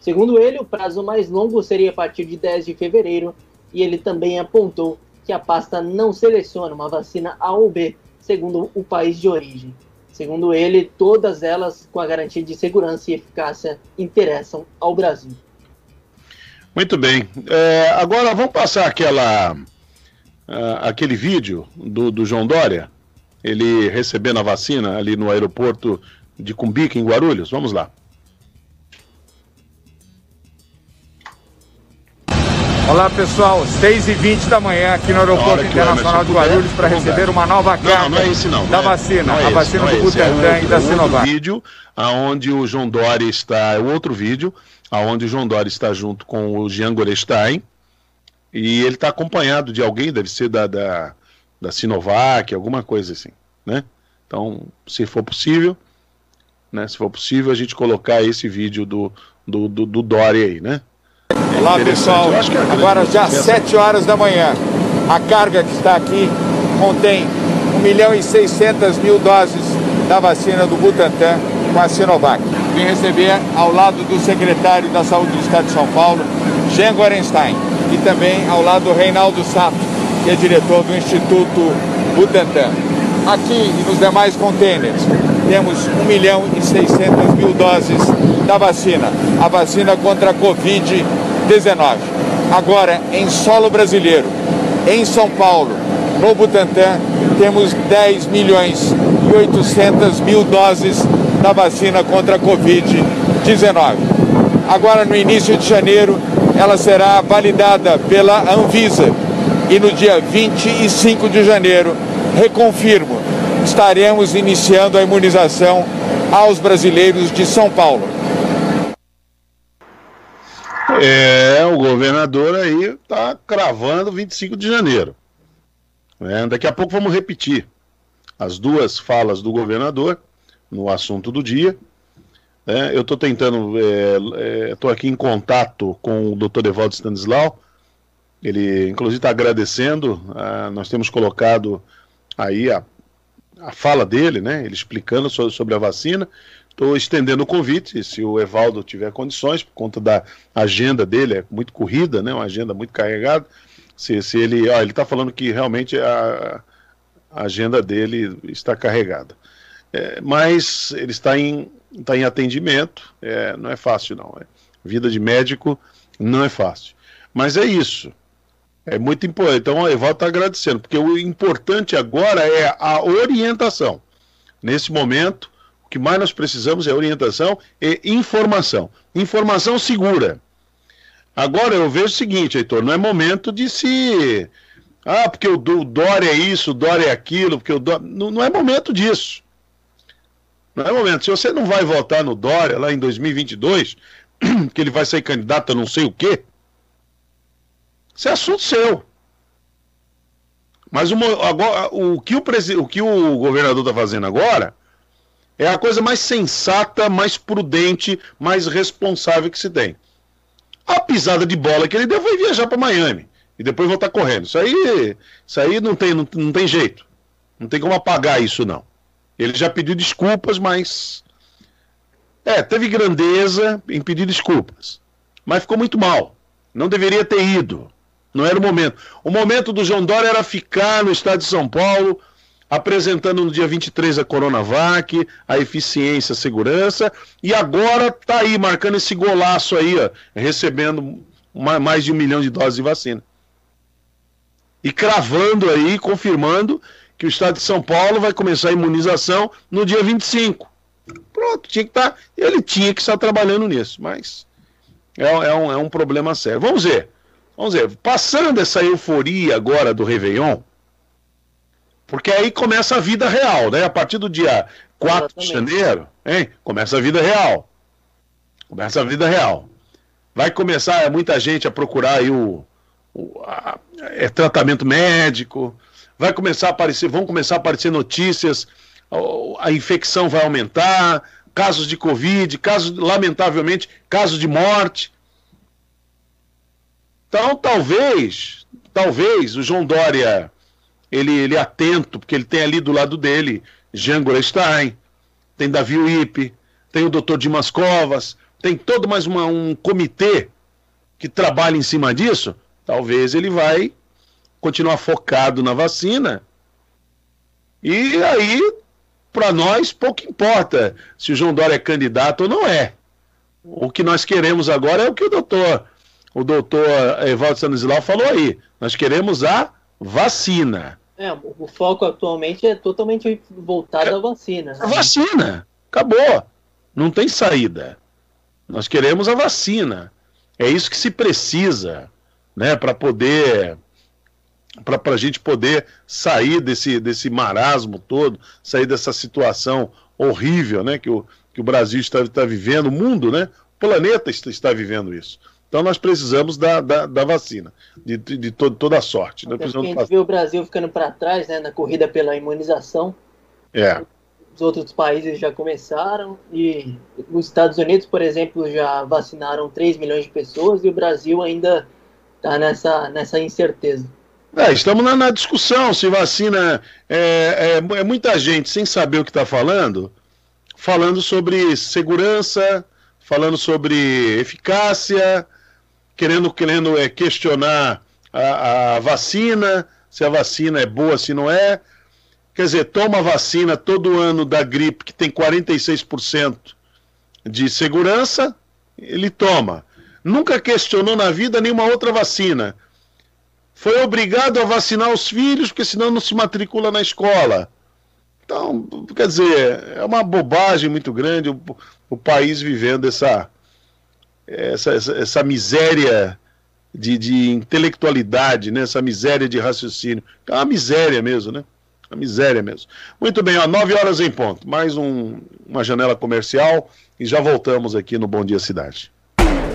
Segundo ele, o prazo mais longo seria a partir de 10 de fevereiro, e ele também apontou que a pasta não seleciona uma vacina A ou B, segundo o país de origem. Segundo ele, todas elas, com a garantia de segurança e eficácia, interessam ao Brasil. Muito bem. É, agora vamos passar aquela, aquele vídeo do, do João Dória, ele recebendo a vacina ali no aeroporto de Cumbica, em Guarulhos. Vamos lá. Olá pessoal, 6h20 da manhã aqui no Aeroporto Internacional de Guarulhos para receber uma nova carga não, não é esse, não, da é, vacina, é a vacina do é Butantan é e da Sinovac. vídeo aonde o João Dória está, é o outro vídeo, aonde o João Dória está junto com o Jean Gorestein e ele está acompanhado de alguém, deve ser da, da, da Sinovac, alguma coisa assim, né? Então, se for possível, né, se for possível a gente colocar esse vídeo do, do, do, do Dória aí, né? Olá pessoal, é agora já 7 horas da manhã. A carga que está aqui contém 1 milhão e 600 mil doses da vacina do Butantan com a Sinovac. Vim receber ao lado do secretário da Saúde do Estado de São Paulo, Jean Gorenstein, e também ao lado do Reinaldo Sato, que é diretor do Instituto Butantan. Aqui e nos demais containers temos 1 milhão e 600 mil doses da vacina, a vacina contra a Covid-19. Agora, em solo brasileiro, em São Paulo, no Butantan, temos 10 milhões e 800 mil doses da vacina contra a Covid-19. Agora, no início de janeiro, ela será validada pela Anvisa e no dia 25 de janeiro, reconfirmo, estaremos iniciando a imunização aos brasileiros de São Paulo. É, o governador aí está cravando 25 de janeiro. É, daqui a pouco vamos repetir as duas falas do governador no assunto do dia. É, eu estou tentando, estou é, é aqui em contato com o Dr. Evaldo Stanislau. Ele, inclusive, está agradecendo. Ah, nós temos colocado aí a a fala dele, né? Ele explicando sobre, sobre a vacina. Estou estendendo o convite, se o Evaldo tiver condições, por conta da agenda dele, é muito corrida, né? Uma agenda muito carregada. Se, se ele, ó, ele está falando que realmente a, a, agenda dele está carregada. É, mas ele está em, está em atendimento, é, não é fácil não. É. Vida de médico não é fácil. Mas é isso. É muito importante. Então, o Evaldo está agradecendo, porque o importante agora é a orientação. Nesse momento, o que mais nós precisamos é orientação e informação. Informação segura. Agora eu vejo o seguinte, Heitor, não é momento de se. Ah, porque o Dória é isso, o Dória é aquilo, porque o Dória... não, não é momento disso. Não é momento. Se você não vai votar no Dória lá em 2022, que ele vai ser candidato a não sei o quê, isso é assunto seu. Mas uma, agora, o, que o, o que o governador está fazendo agora é a coisa mais sensata, mais prudente, mais responsável que se tem. A pisada de bola que ele deu foi viajar para Miami e depois voltar correndo. Isso aí, isso aí não, tem, não, não tem jeito. Não tem como apagar isso, não. Ele já pediu desculpas, mas. É, teve grandeza em pedir desculpas. Mas ficou muito mal. Não deveria ter ido. Não era o momento. O momento do João Dória era ficar no estado de São Paulo, apresentando no dia 23 a Coronavac, a eficiência, a segurança, e agora tá aí, marcando esse golaço aí, ó, recebendo mais de um milhão de doses de vacina. E cravando aí, confirmando que o estado de São Paulo vai começar a imunização no dia 25. Pronto, tinha que estar. Tá, ele tinha que estar trabalhando nisso, mas é, é, um, é um problema sério. Vamos ver. Vamos dizer, passando essa euforia agora do Réveillon, porque aí começa a vida real, né? A partir do dia 4 Exatamente. de janeiro, hein? Começa a vida real. Começa a vida real. Vai começar muita gente a procurar aí o, o a, é, tratamento médico, vai começar a aparecer, vão começar a aparecer notícias, a, infecção vai aumentar, casos de Covid, casos, lamentavelmente, casos de morte. Então, talvez, talvez o João Dória ele, ele atento, porque ele tem ali do lado dele Jean Gorenstein, tem Davi Uip, tem o doutor Dimas Covas, tem todo mais uma, um comitê que trabalha em cima disso, talvez ele vai continuar focado na vacina. E aí, para nós, pouco importa se o João Dória é candidato ou não é. O que nós queremos agora é o que o doutor, o doutor Evaldo Stanislau falou aí. Nós queremos a vacina. É, o foco atualmente é totalmente voltado é, à vacina. A vacina. Acabou. Não tem saída. Nós queremos a vacina. É isso que se precisa, né, para poder para a gente poder sair desse, desse marasmo todo, sair dessa situação horrível, né, que o, que o Brasil está, está vivendo, o mundo, né, o planeta está, está vivendo isso. Então nós precisamos da, da, da vacina, de, de, de todo, toda a sorte. Nós a gente vê o Brasil ficando para trás né, na corrida pela imunização. É. Os outros países já começaram e os Estados Unidos, por exemplo, já vacinaram 3 milhões de pessoas e o Brasil ainda está nessa, nessa incerteza. É, estamos na, na, discussão se vacina. É, é, é muita gente sem saber o que está falando, falando sobre segurança, falando sobre eficácia, querendo, querendo é, questionar a, a vacina, se a vacina é boa, se não é. Quer dizer, toma vacina todo ano da gripe, que tem 46% de segurança, ele toma. Nunca questionou na vida nenhuma outra vacina. Foi obrigado a vacinar os filhos, porque senão não se matricula na escola. Então, quer dizer, é uma bobagem muito grande o, o país vivendo essa, essa, essa, essa miséria de, de, intelectualidade, né? essa miséria de raciocínio. É uma miséria mesmo, né? Uma miséria mesmo. Muito bem, ó, 9 horas em ponto. Mais um, uma janela comercial e já voltamos aqui no Bom Dia Cidade.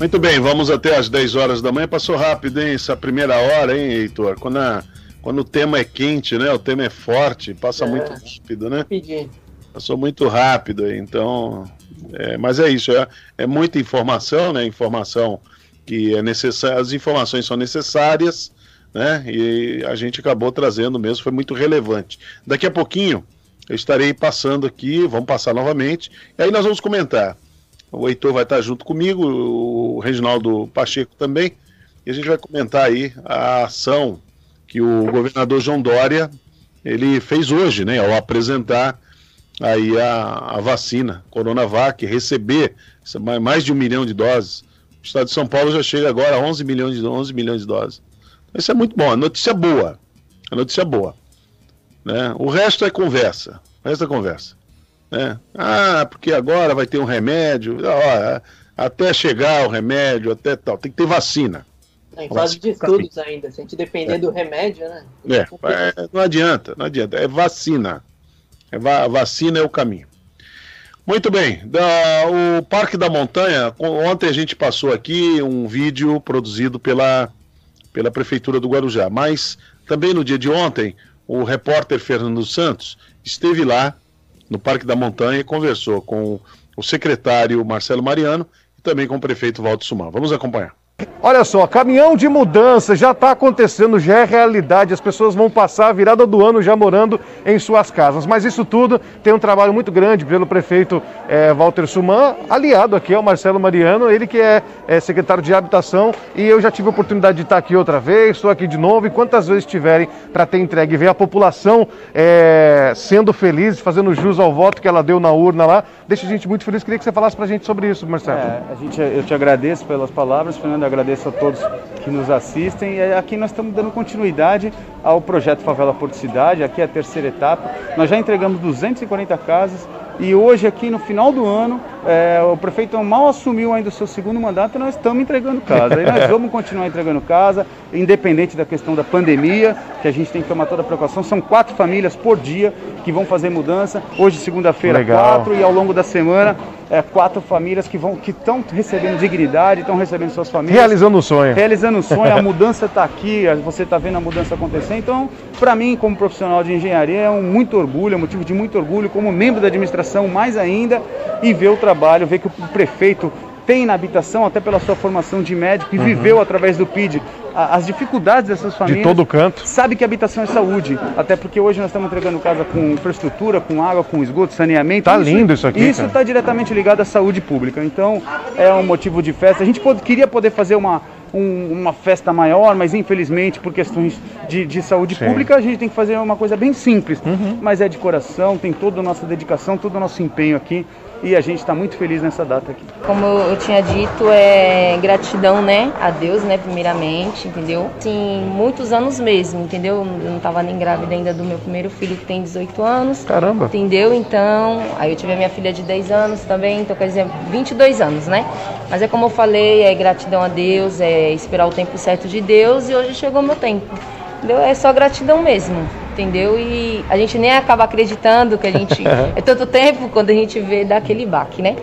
Muito bem, vamos até às 10 horas da manhã. Passou rápido, hein? Essa primeira hora, hein, Heitor? Quando, a, quando o tema é quente, né? O tema é forte, passa é, muito rápido, né? Pedi. Passou muito rápido, então. É, mas é isso, é, é muita informação, né? Informação que é necessária, as informações são necessárias, né? E a gente acabou trazendo mesmo, foi muito relevante. Daqui a pouquinho eu estarei passando aqui, vamos passar novamente, e aí nós vamos comentar. O Heitor vai estar junto comigo, o Reginaldo Pacheco também, e a gente vai comentar aí a ação que o governador João Dória ele fez hoje, né, ao apresentar aí a, a vacina Coronavac, receber mais de um milhão de doses. O estado de São Paulo já chega agora a 11 milhões de, 11 milhões de doses. Isso é muito bom, a notícia boa. A notícia boa. Né? O resto é conversa. O resto é conversa. Né? Ah, porque agora vai ter um remédio. Ó, até chegar o remédio, até tal. Tem que ter vacina. Em fase de estudos ainda. Se a gente depender é. do remédio, né? É, é, não adianta, não adianta. É vacina. É a vacina é o caminho. Muito bem, da, o Parque da Montanha, ontem a gente passou aqui um vídeo produzido pela, pela Prefeitura do Guarujá, mas também no dia de ontem, o repórter Fernando Santos esteve lá no Parque da Montanha e conversou com o secretário Marcelo Mariano e também com o prefeito Walter Suman. Vamos acompanhar. Olha só, caminhão de mudança já está acontecendo, já é realidade. As pessoas vão passar a virada do ano já morando em suas casas. Mas isso tudo tem um trabalho muito grande pelo prefeito é, Walter Suman, aliado aqui ao Marcelo Mariano, ele que é, é, secretário de habitação. E eu já tive a oportunidade de estar aqui outra vez, estou aqui de novo. E quantas vezes tiverem para ter entregue ver a população é, sendo feliz, fazendo jus ao voto que ela deu na urna lá, deixa a gente muito feliz. Queria que você falasse para a gente sobre isso, Marcelo. É, a gente, eu te agradeço pelas palavras, Fernando agradeço a todos que nos assistem. E aqui nós estamos dando continuidade ao projeto Favela Porto Cidade, aqui é a terceira etapa. Nós já entregamos 240 casas e hoje aqui no final do ano é, o prefeito mal assumiu ainda o seu segundo mandato e nós estamos entregando casa. E nós vamos continuar entregando casa, independente da questão da pandemia, que a gente tem que tomar toda a precaução. São quatro famílias por dia que vão fazer mudança. Hoje, segunda-feira, quatro, e ao longo da semana, é, quatro famílias que vão que estão recebendo dignidade, estão recebendo suas famílias. Realizando o sonho. Realizando o sonho, a mudança está aqui, você está vendo a mudança acontecer. Então, para mim, como profissional de engenharia, é um muito orgulho, é um motivo de muito orgulho, como membro da administração, mais ainda, e ver o trabalho, ver que o prefeito tem na habitação, até pela sua formação de médico, e uhum. viveu através do PID as dificuldades dessas famílias. De todo canto. Sabe que habitação é saúde, até porque hoje nós estamos entregando casa com infraestrutura, com água, com esgoto, saneamento. Tá isso, lindo isso aqui. Isso está diretamente ligado à saúde pública. Então é um motivo de festa. A gente pode, queria poder fazer uma, um, uma festa maior, mas infelizmente por questões de, de saúde Sim. pública a gente tem que fazer uma coisa bem simples. Uhum. Mas é de coração, tem toda a nossa dedicação, todo o nosso empenho aqui e a gente está muito feliz nessa data aqui. Como eu tinha dito, é gratidão, né, a Deus, né, primeiramente, entendeu? Sim, muitos anos mesmo, entendeu? Eu não estava nem grávida ainda do meu primeiro filho que tem 18 anos. Caramba. Entendeu? Então, aí eu tive a minha filha de 10 anos também, então quer dizer, 22 anos, né? Mas é como eu falei, é gratidão a Deus, é esperar o tempo certo de Deus e hoje chegou o meu tempo. Entendeu? É só gratidão mesmo entendeu? E a gente nem acaba acreditando que a gente. é tanto tempo quando a gente vê daquele baque, né?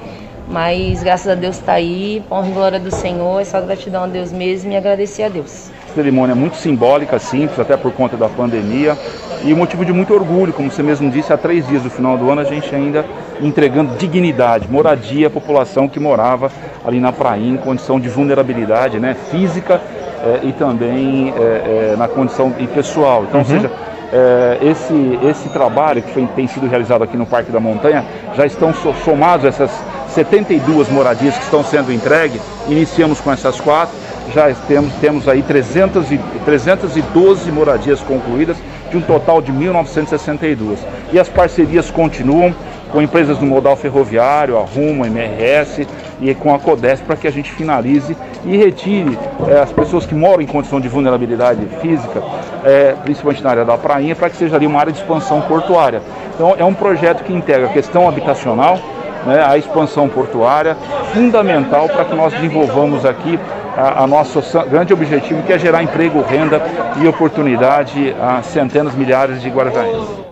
Mas graças a Deus está aí, honra e glória do Senhor, é só gratidão a Deus mesmo e agradecer a Deus. Cerimônia muito simbólica, simples, até por conta da pandemia, e motivo de muito orgulho, como você mesmo disse, há três dias do final do ano a gente ainda entregando dignidade, moradia à população que morava ali na praia em condição de vulnerabilidade né, física é, e também é, é, na condição pessoal. Então, uhum. seja, é, esse, esse trabalho que foi, tem sido realizado aqui no Parque da Montanha, já estão somados essas 72 moradias que estão sendo entregues, iniciamos com essas quatro, já temos, temos aí 300 e, 312 moradias concluídas, de um total de 1.962. E as parcerias continuam com empresas do modal ferroviário, a Rumo, a MRS e com a CODES para que a gente finalize e retire é, as pessoas que moram em condição de vulnerabilidade física, é, principalmente na área da prainha, para que seja ali uma área de expansão portuária. Então é um projeto que integra a questão habitacional, né, a expansão portuária, fundamental para que nós desenvolvamos aqui a, a, nosso grande objetivo, que é gerar emprego, renda e oportunidade a centenas, milhares de guarajães.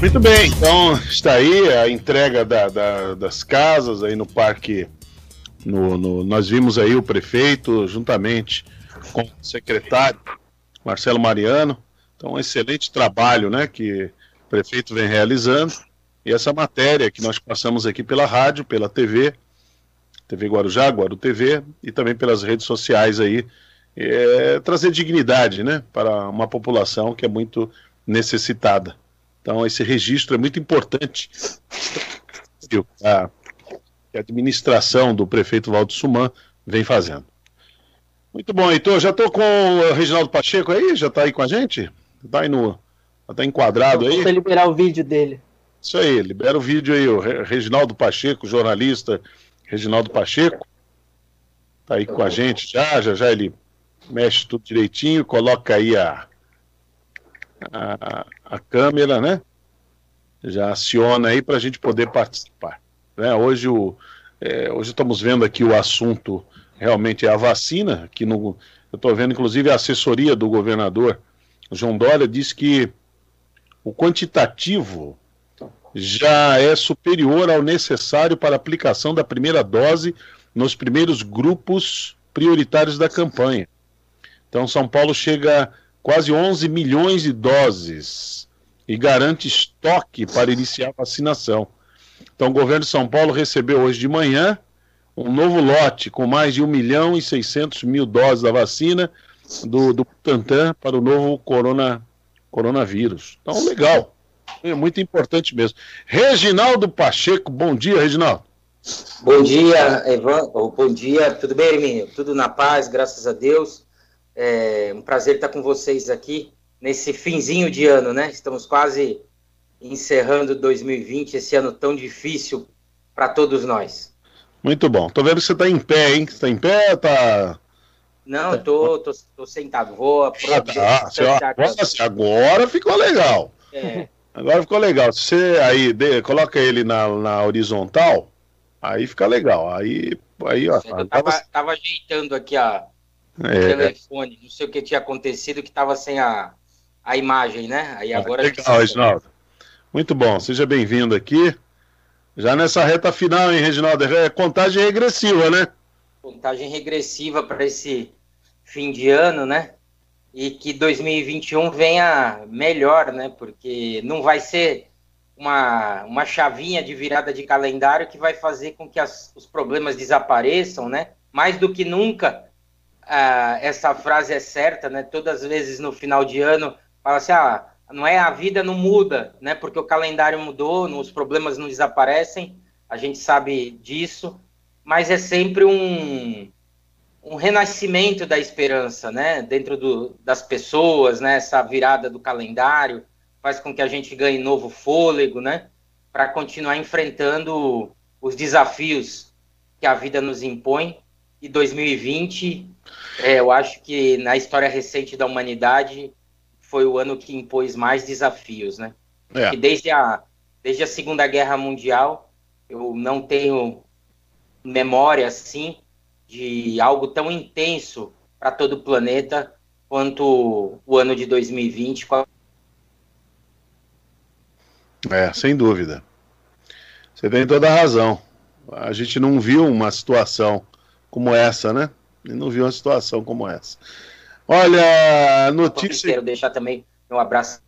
Muito bem, então está aí a entrega da, da, das casas aí no parque. No, no, nós vimos aí o prefeito juntamente com o secretário Marcelo Mariano. Então, um excelente trabalho né, que o prefeito vem realizando. E essa matéria que nós passamos aqui pela rádio, pela TV, TV Guarujá, Guaru TV, e também pelas redes sociais aí, é, trazer dignidade né, para uma população que é muito necessitada. Então, esse registro é muito importante. A, a administração do prefeito Valdo Suman vem fazendo. Muito bom, Heitor. Já estou com o Reginaldo Pacheco aí? Já está aí com a gente? Está aí no. Está enquadrado aí? Vou liberar o vídeo dele. Isso aí, libera o vídeo aí, o Reginaldo Pacheco, jornalista Reginaldo Pacheco. Tá aí com a gente já, já já ele mexe tudo direitinho, coloca aí a, a, a câmera, né? Já aciona aí para a gente poder participar. Né? Hoje, o, é, hoje estamos vendo aqui o assunto realmente é a vacina, que no, eu estou vendo inclusive a assessoria do governador João Dória diz que o quantitativo já é superior ao necessário para aplicação da primeira dose nos primeiros grupos prioritários da campanha. Então, São Paulo chega quase 11 milhões de doses e garante estoque para iniciar a vacinação. Então, o governo de São Paulo recebeu hoje de manhã um novo lote com mais de 1 milhão e 600 mil doses da vacina do, do para o novo corona, coronavírus. Então, legal. É muito importante mesmo. Reginaldo Pacheco, bom dia, Reginaldo. Bom dia, Evan. Bom dia, tudo bem, Hermínio? Tudo na paz, graças a Deus. É um prazer estar com vocês aqui nesse finzinho de ano, né? Estamos quase encerrando 2020, esse ano tão difícil para todos nós. Muito bom. Tô vendo que você está em pé, hein? Você está em pé tá... Não, eu tô, tô, tô sentado. Vou aproveitar. Ah, tá. agora, agora ficou legal. É, Agora ficou legal. Você aí de, coloca ele na, na horizontal, aí fica legal. Aí, aí ó. Eu tava, tava ajeitando aqui a, é. o telefone, não sei o que tinha acontecido, que tava sem a, a imagem, né? Aí ah, agora. legal, Reginaldo. Muito bom, seja bem-vindo aqui. Já nessa reta final, hein, Reginaldo? É contagem regressiva, né? Contagem regressiva para esse fim de ano, né? e que 2021 venha melhor, né? Porque não vai ser uma, uma chavinha de virada de calendário que vai fazer com que as, os problemas desapareçam, né? Mais do que nunca, ah, essa frase é certa, né? Todas as vezes no final de ano fala assim, ah, não é a vida não muda, né? Porque o calendário mudou, os problemas não desaparecem, a gente sabe disso, mas é sempre um um renascimento da esperança, né, dentro do, das pessoas, né, essa virada do calendário faz com que a gente ganhe novo fôlego, né, para continuar enfrentando os desafios que a vida nos impõe. E 2020, é, eu acho que na história recente da humanidade foi o ano que impôs mais desafios, né? É. desde a desde a Segunda Guerra Mundial eu não tenho memória assim de algo tão intenso para todo o planeta quanto o ano de 2020. É, sem dúvida. Você tem toda a razão. A gente não viu uma situação como essa, né? E não viu uma situação como essa. Olha, notícia. Quero deixar também um abraço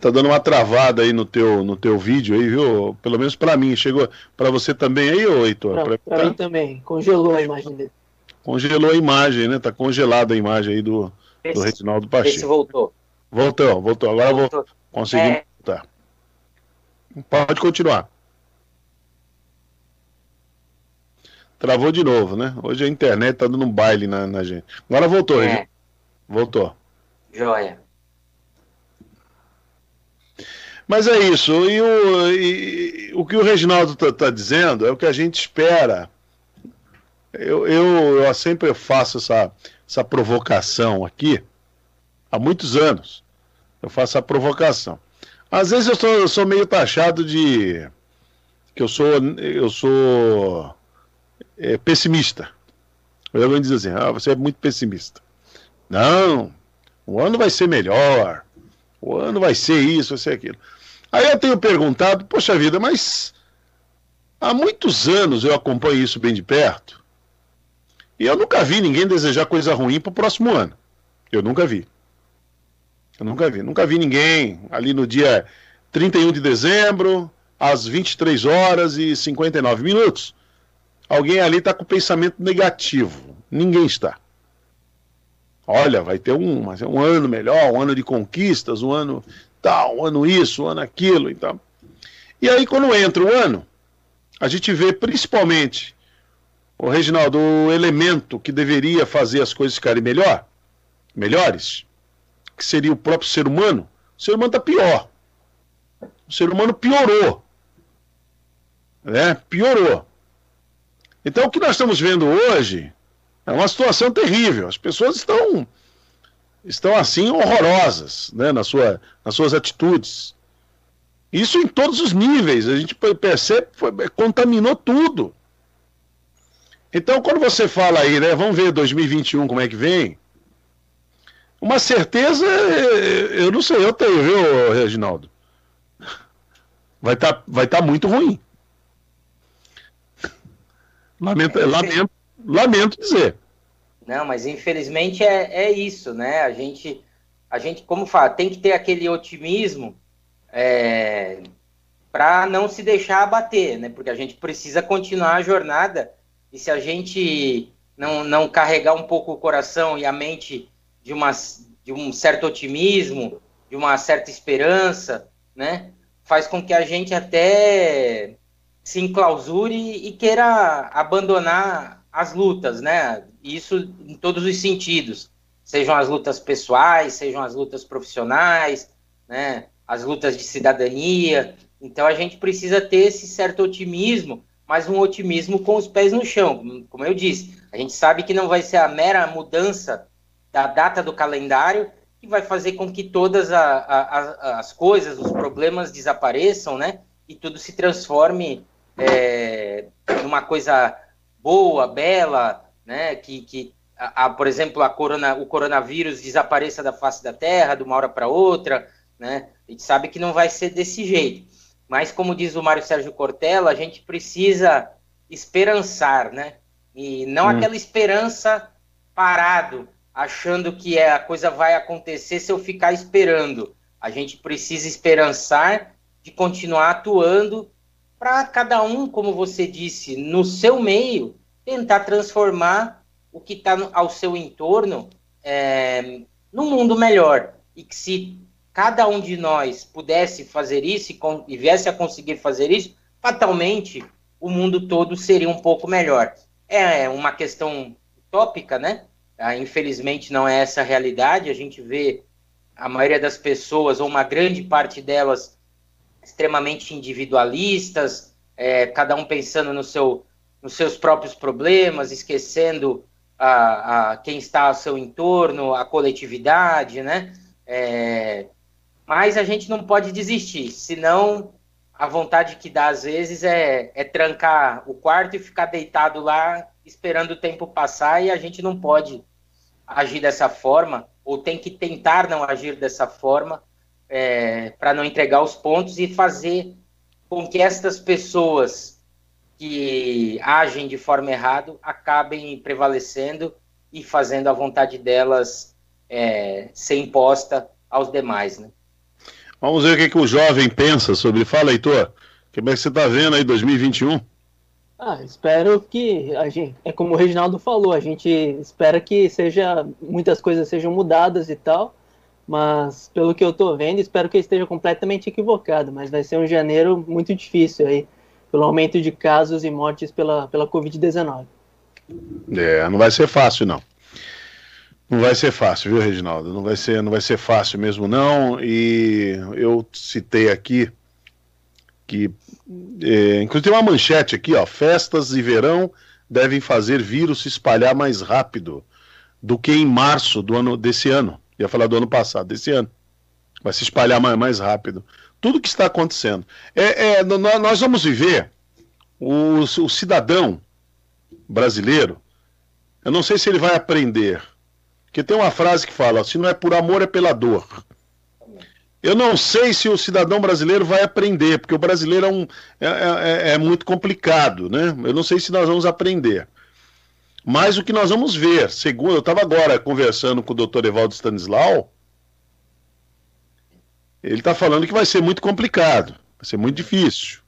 Tá dando uma travada aí no teu, no teu vídeo aí, viu? Pelo menos para mim. Chegou para você também aí, ô Heitor? Pra, pra, mim também. Congelou a imagem dele. Congelou a imagem, né? Tá congelada a imagem aí do, esse, do Reginaldo Pacheco. Esse voltou. Voltou, voltou. Agora voltou. vou conseguir é... voltar. Pode continuar. Travou de novo, né? Hoje a internet tá dando um baile na, na gente. Agora voltou, é. Voltou. Joia. Mas é isso. E o, e, o que o Reginaldo está tá dizendo é o que a gente espera. Eu, eu, eu sempre faço essa, essa provocação aqui, há muitos anos. Eu faço a provocação. Às vezes eu sou, eu sou meio taxado de que eu sou eu sou é, pessimista. Alguém diz assim, ah, você é muito pessimista. Não, o ano vai ser melhor. O ano vai ser isso, vai ser aquilo. Aí eu tenho perguntado, poxa vida, mas há muitos anos eu acompanho isso bem de perto e eu nunca vi ninguém desejar coisa ruim para o próximo ano. Eu nunca vi. Eu nunca vi. Nunca vi ninguém ali no dia 31 de dezembro, às 23 horas e 59 minutos. Alguém ali está com pensamento negativo. Ninguém está. Olha, vai ter um, um ano melhor, um ano de conquistas, um ano tal, um ano isso, um ano aquilo e tal. E aí, quando entra o ano, a gente vê principalmente, o Reginaldo, o elemento que deveria fazer as coisas ficarem melhor, melhores, que seria o próprio ser humano, o ser humano está pior. O ser humano piorou. Né? Piorou. Então, o que nós estamos vendo hoje é uma situação terrível. As pessoas estão estão assim horrorosas né, na sua, nas suas atitudes. Isso em todos os níveis, a gente percebe, foi, contaminou tudo. Então, quando você fala aí, né, vamos ver 2021 como é que vem, uma certeza, eu não sei, eu tenho, viu, Reginaldo? Vai estar tá, vai tá muito ruim. Lamento, lamento, lamento dizer. Não, mas infelizmente é, é isso, né? A gente, a gente, como fala, tem que ter aquele otimismo é, para não se deixar abater, né? Porque a gente precisa continuar a jornada e se a gente não, não carregar um pouco o coração e a mente de, uma, de um certo otimismo, de uma certa esperança, né? Faz com que a gente até se enclausure e queira abandonar as lutas, né? isso em todos os sentidos, sejam as lutas pessoais, sejam as lutas profissionais, né, as lutas de cidadania. Então a gente precisa ter esse certo otimismo, mas um otimismo com os pés no chão. Como eu disse, a gente sabe que não vai ser a mera mudança da data do calendário que vai fazer com que todas a, a, a, as coisas, os problemas desapareçam, né? E tudo se transforme é, numa coisa boa, bela, né? Que, que a, por exemplo, a corona, o coronavírus desapareça da face da Terra de uma hora para outra, né? A gente sabe que não vai ser desse jeito. Mas, como diz o Mário Sérgio Cortella, a gente precisa esperançar, né? E não hum. aquela esperança parado, achando que é, a coisa vai acontecer se eu ficar esperando. A gente precisa esperançar de continuar atuando para cada um, como você disse, no seu meio, tentar transformar o que está ao seu entorno é, num mundo melhor. E que se cada um de nós pudesse fazer isso e, com, e viesse a conseguir fazer isso, fatalmente o mundo todo seria um pouco melhor. É uma questão utópica, né? Ah, infelizmente não é essa a realidade. A gente vê a maioria das pessoas, ou uma grande parte delas, extremamente individualistas, é, cada um pensando no seu, nos seus próprios problemas, esquecendo a, a quem está ao seu entorno, a coletividade, né? É, mas a gente não pode desistir, senão a vontade que dá às vezes é, é trancar o quarto e ficar deitado lá esperando o tempo passar e a gente não pode agir dessa forma, ou tem que tentar não agir dessa forma, é, para não entregar os pontos e fazer com que estas pessoas que agem de forma errada acabem prevalecendo e fazendo a vontade delas é, ser imposta aos demais. Né? Vamos ver o que, que o jovem pensa sobre. Fala, Heitor, como é que você está vendo aí 2021? Ah, espero que a gente, é como o Reginaldo falou, a gente espera que seja muitas coisas sejam mudadas e tal, mas pelo que eu tô vendo, espero que eu esteja completamente equivocado, mas vai ser um janeiro muito difícil aí, pelo aumento de casos e mortes pela, pela Covid-19. É, não vai ser fácil não. Não vai ser fácil, viu, Reginaldo? Não vai ser, não vai ser fácil mesmo não. E eu citei aqui que é, inclusive tem uma manchete aqui, ó. Festas e verão devem fazer vírus se espalhar mais rápido do que em março do ano desse ano. Ia falar do ano passado, desse ano. Vai se espalhar mais, mais rápido. Tudo que está acontecendo. É, é nós vamos viver o, o cidadão brasileiro. Eu não sei se ele vai aprender. Porque tem uma frase que fala: se não é por amor, é pela dor. Eu não sei se o cidadão brasileiro vai aprender, porque o brasileiro é, um, é, é, é, muito complicado, né? Eu não sei se nós vamos aprender. Mas o que nós vamos ver, segundo, eu estava agora conversando com o doutor Evaldo Stanislau, ele está falando que vai ser muito complicado, vai ser muito difícil.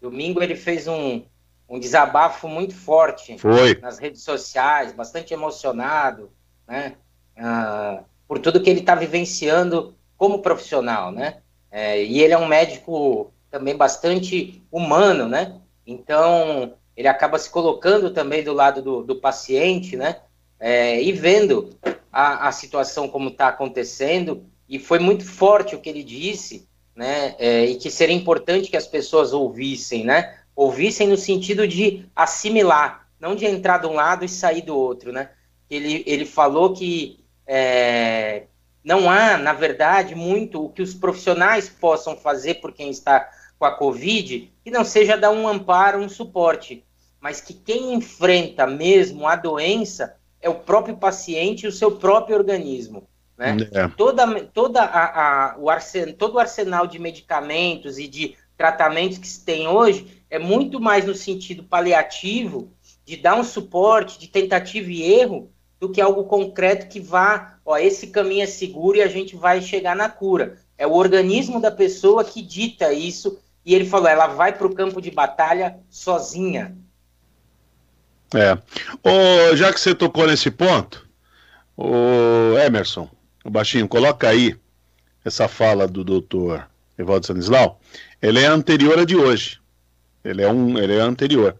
Domingo ele fez um, um desabafo muito forte Foi. nas redes sociais, bastante emocionado, né? Ah, por tudo que ele está vivenciando como profissional, né? É, e ele é um médico também bastante humano, né? Então, ele acaba se colocando também do lado do, do paciente, né? É, e vendo a, a situação como está acontecendo. E foi muito forte o que ele disse, né? É, e que seria importante que as pessoas ouvissem, né? Ouvissem no sentido de assimilar, não de entrar de um lado e sair do outro, né? Ele, ele falou que é, não há, na verdade, muito o que os profissionais possam fazer por quem está com a Covid, que não seja dar um amparo, um suporte, mas que quem enfrenta mesmo a doença é o próprio paciente e o seu próprio organismo. Né? É. Toda, toda a, a, o arsen, todo o arsenal de medicamentos e de tratamentos que se tem hoje é muito mais no sentido paliativo, de dar um suporte, de tentativa e erro, do que algo concreto que vá, ó, esse caminho é seguro e a gente vai chegar na cura. É o organismo da pessoa que dita isso. E ele falou, ela vai para o campo de batalha sozinha. É. Ô, já que você tocou nesse ponto, o Emerson, o baixinho, coloca aí essa fala do doutor Evaldo Sanislau. Ele é anterior a de hoje. Ele é um, ele é anterior.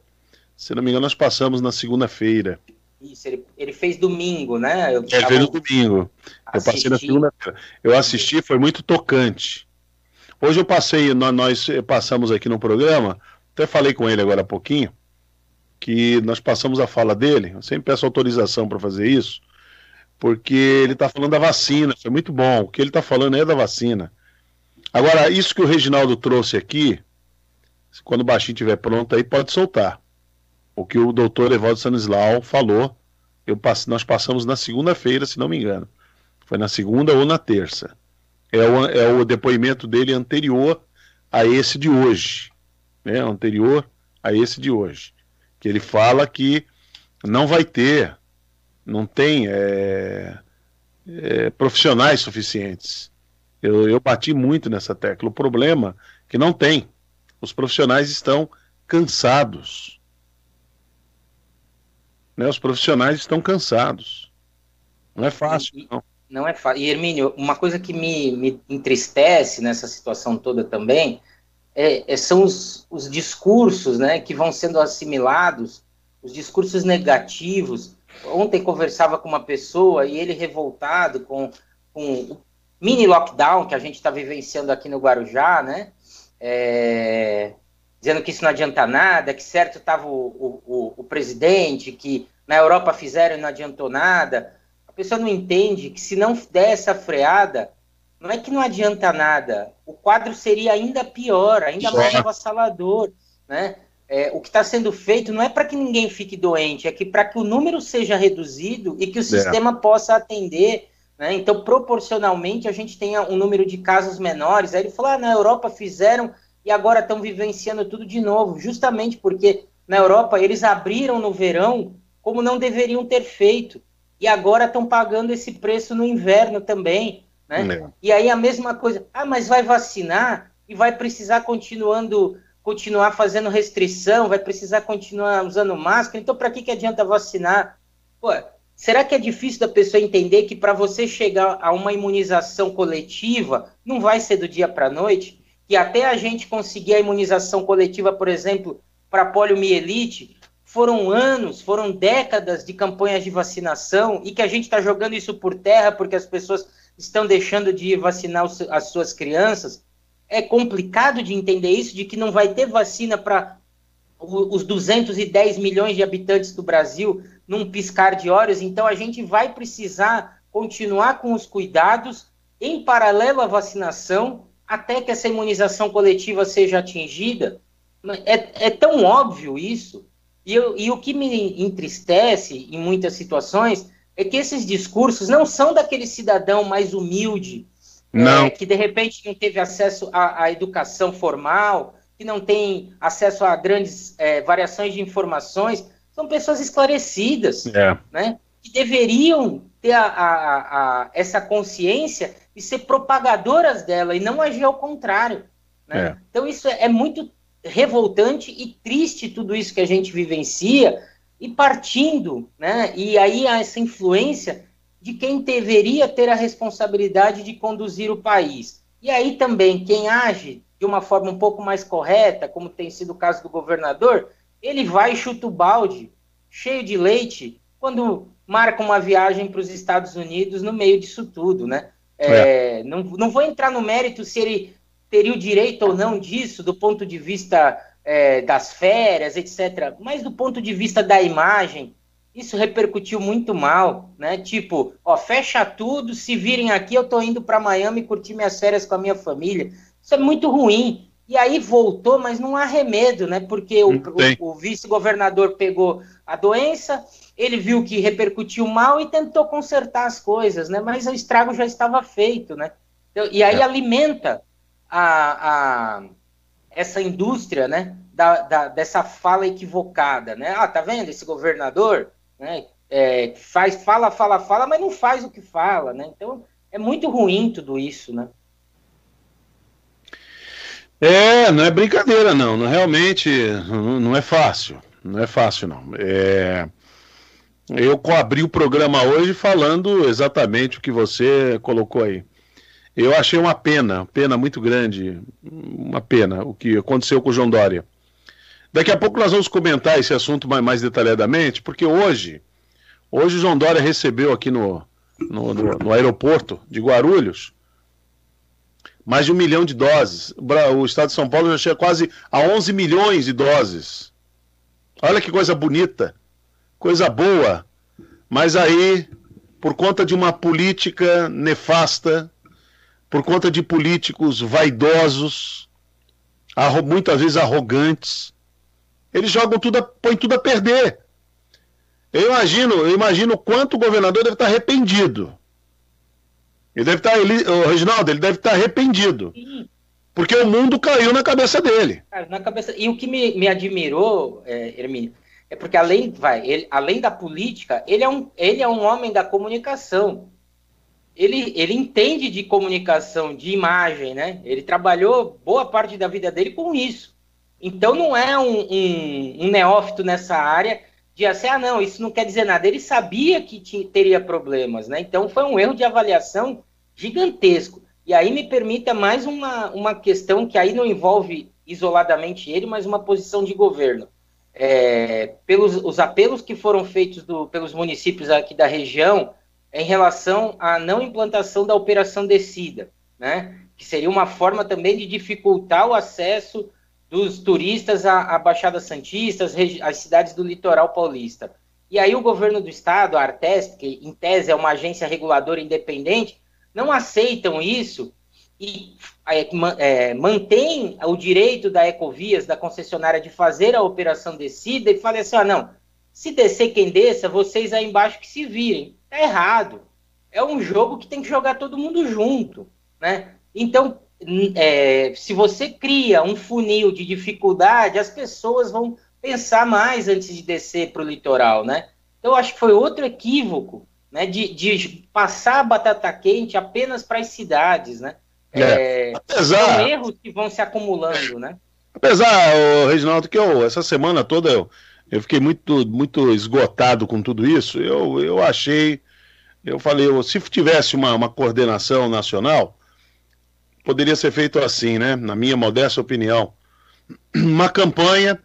Se não me engano, nós passamos na segunda-feira. Isso, ele, ele fez domingo, né? Eu ele fez no domingo. Eu passei na segunda-feira. Eu assisti, foi muito tocante. Hoje eu passei, nós passamos aqui no programa, até falei com ele agora há pouquinho, que nós passamos a fala dele, eu sempre peço autorização para fazer isso, porque ele está falando da vacina. Foi muito bom. O que ele está falando é da vacina. Agora, isso que o Reginaldo trouxe aqui, quando o baixinho estiver pronto aí, pode soltar. O que o doutor Evaldo Sanislau falou, eu nós passamos na segunda-feira, se não me engano. Foi na segunda ou na terça. É o, é o depoimento dele anterior a esse de hoje. Né? Anterior a esse de hoje. Que ele fala que não vai ter, não tem é, é, profissionais suficientes. Eu, eu bati muito nessa tecla. O problema é que não tem. Os profissionais estão cansados. Né? Os profissionais estão cansados. Não é fácil, não. Não é fácil. E, Hermínio, uma coisa que me, me entristece nessa situação toda também é, é, são os, os discursos né, que vão sendo assimilados, os discursos negativos. Ontem conversava com uma pessoa e ele revoltado com, com o mini lockdown que a gente está vivenciando aqui no Guarujá, né? É, dizendo que isso não adianta nada, que certo estava o, o, o, presidente, que na Europa fizeram e não adiantou nada. A pessoa não entende que se não der essa freada, não é que não adianta nada, o quadro seria ainda pior, ainda mais avassalador, né? É, o que está sendo feito não é para que ninguém fique doente, é que para que o número seja reduzido e que o é. sistema possa atender. Né? Então, proporcionalmente, a gente tenha um número de casos menores. Aí ele falou: ah, na Europa fizeram e agora estão vivenciando tudo de novo, justamente porque na Europa eles abriram no verão como não deveriam ter feito. E agora estão pagando esse preço no inverno também. Né? É. E aí a mesma coisa, ah, mas vai vacinar e vai precisar continuando continuar fazendo restrição, vai precisar continuar usando máscara, então para que, que adianta vacinar? Pô, será que é difícil da pessoa entender que para você chegar a uma imunização coletiva, não vai ser do dia para a noite? Que até a gente conseguir a imunização coletiva, por exemplo, para poliomielite, foram anos, foram décadas de campanhas de vacinação e que a gente está jogando isso por terra porque as pessoas estão deixando de vacinar as suas crianças é complicado de entender isso, de que não vai ter vacina para os 210 milhões de habitantes do Brasil num piscar de olhos, então a gente vai precisar continuar com os cuidados em paralelo à vacinação até que essa imunização coletiva seja atingida. É, é tão óbvio isso. E, eu, e o que me entristece em muitas situações é que esses discursos não são daquele cidadão mais humilde não. É, que de repente não teve acesso à, à, educação formal, que não tem acesso a grandes é, variações de informações, são pessoas esclarecidas, é. né? Que deveriam ter a, a, a, essa consciência e ser propagadoras dela e não agir ao contrário. Né? É. Então isso é, é muito revoltante e triste tudo isso que a gente vivencia e partindo, né? E aí essa influência de quem deveria ter a responsabilidade de conduzir o país. E aí também, quem age de uma forma um pouco mais correta, como tem sido o caso do governador, ele vai e chuta o balde, cheio de leite, quando marca uma viagem para os Estados Unidos no meio disso tudo, né? É, é. Não, não vou entrar no mérito se ele teria o direito ou não disso, do ponto de vista é, das férias, etc., mas do ponto de vista da imagem, isso repercutiu muito mal, né? Tipo, ó, fecha tudo, se virem aqui, eu tô indo para Miami curtir minhas férias com a minha família. Isso é muito ruim. E aí voltou, mas não há remédio, né? Porque o, o, o vice-governador pegou a doença, ele viu que repercutiu mal e tentou consertar as coisas, né? Mas o estrago já estava feito, né? Então, e aí é. alimenta a, a, essa indústria, né? Da, da, dessa fala equivocada, né? Ah, tá vendo esse governador? né? É, faz, fala, fala, fala, mas não faz o que fala, né? Então é muito ruim tudo isso, né? É, não é brincadeira, não. não realmente não, é fácil. Não é fácil, não. É... Eu abri o programa hoje falando exatamente o que você colocou aí. Eu achei uma pena, pena muito grande, uma pena, o que aconteceu com o João Dória. Daqui a pouco nós vamos comentar esse assunto mais, mais detalhadamente, porque hoje, hoje o João Dória recebeu aqui no, no, no, no aeroporto de Guarulhos mais de um milhão de doses. O estado de São Paulo já chega quase a 11 milhões de doses. Olha que coisa bonita, coisa boa. Mas aí por conta de uma política nefasta, por conta de políticos vaidosos, muitas vezes arrogantes. Eles jogam tudo, a, põem tudo a perder. Eu imagino, eu imagino quanto o governador deve estar arrependido. Ele deve estar, ele, o Reginaldo, ele deve estar arrependido. Sim. Porque o mundo caiu na cabeça dele. Na cabeça. E o que me, me admirou, é, Hermínio, é porque além, vai, ele, além da política, ele é, um, ele é um homem da comunicação. Ele, ele entende de comunicação, de imagem, né? Ele trabalhou boa parte da vida dele com isso. Então não é um, um, um neófito nessa área de assim, ah, não, isso não quer dizer nada. Ele sabia que tinha, teria problemas, né? Então foi um erro de avaliação gigantesco. E aí me permita mais uma, uma questão que aí não envolve isoladamente ele, mas uma posição de governo é, pelos os apelos que foram feitos do, pelos municípios aqui da região em relação à não implantação da operação descida, né? Que seria uma forma também de dificultar o acesso dos turistas à, à Baixada Santista, às, às cidades do litoral paulista. E aí o governo do estado, a Artesp, que em tese é uma agência reguladora independente, não aceitam isso e é, é, mantém o direito da Ecovias, da concessionária, de fazer a operação descida e fala assim: ah, não, se descer quem desça, vocês aí embaixo que se virem. Tá errado. É um jogo que tem que jogar todo mundo junto, né? Então, é, se você cria um funil de dificuldade, as pessoas vão pensar mais antes de descer para o litoral, né? Então, acho que foi outro equívoco, né? De, de passar a batata quente apenas para as cidades, né? É, é, apesar, são erros que vão se acumulando, né? Apesar, Reginaldo, que eu, essa semana toda eu, eu fiquei muito, muito esgotado com tudo isso, eu, eu achei, eu falei, se tivesse uma, uma coordenação nacional, poderia ser feito assim, né? Na minha modesta opinião. Uma campanha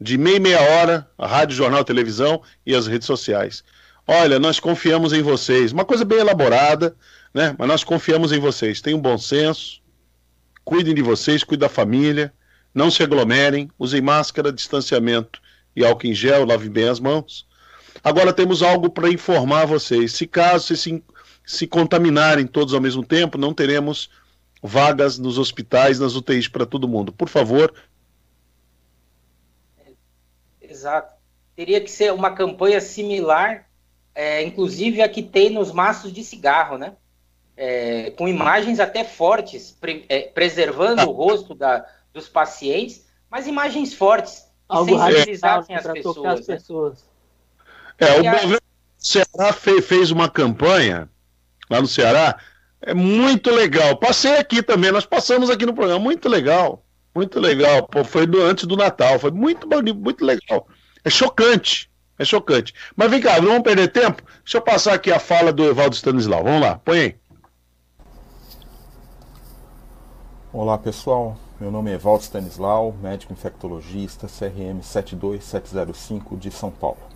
de meia meia hora, a rádio, jornal, televisão e as redes sociais. Olha, nós confiamos em vocês. Uma coisa bem elaborada, né? Mas nós confiamos em vocês. Tenham bom senso, cuidem de vocês, cuidem da família, não se aglomerem, usem máscara, distanciamento e álcool em gel, lavem bem as mãos. Agora temos algo para informar vocês. Se caso se, se contaminarem todos ao mesmo tempo, não teremos vagas nos hospitais, nas UTIs para todo mundo. Por favor. Exato. Teria que ser uma campanha similar, é, inclusive a que tem nos maços de cigarro, né? é, com imagens até fortes, pre, é, preservando o rosto da, dos pacientes, mas imagens fortes, Algo sensibilizassem as pessoas. As pessoas. Né? É, o governo do Ceará fez, fez uma campanha lá no Ceará, é muito legal. Passei aqui também, nós passamos aqui no programa, muito legal, muito legal. Pô, foi do, antes do Natal, foi muito bonito, muito legal. É chocante, é chocante. Mas vem cá, não vamos perder tempo? Deixa eu passar aqui a fala do Evaldo Stanislau. Vamos lá, põe aí. Olá pessoal, meu nome é Valdo Stanislau, médico infectologista, CRM 72705 de São Paulo.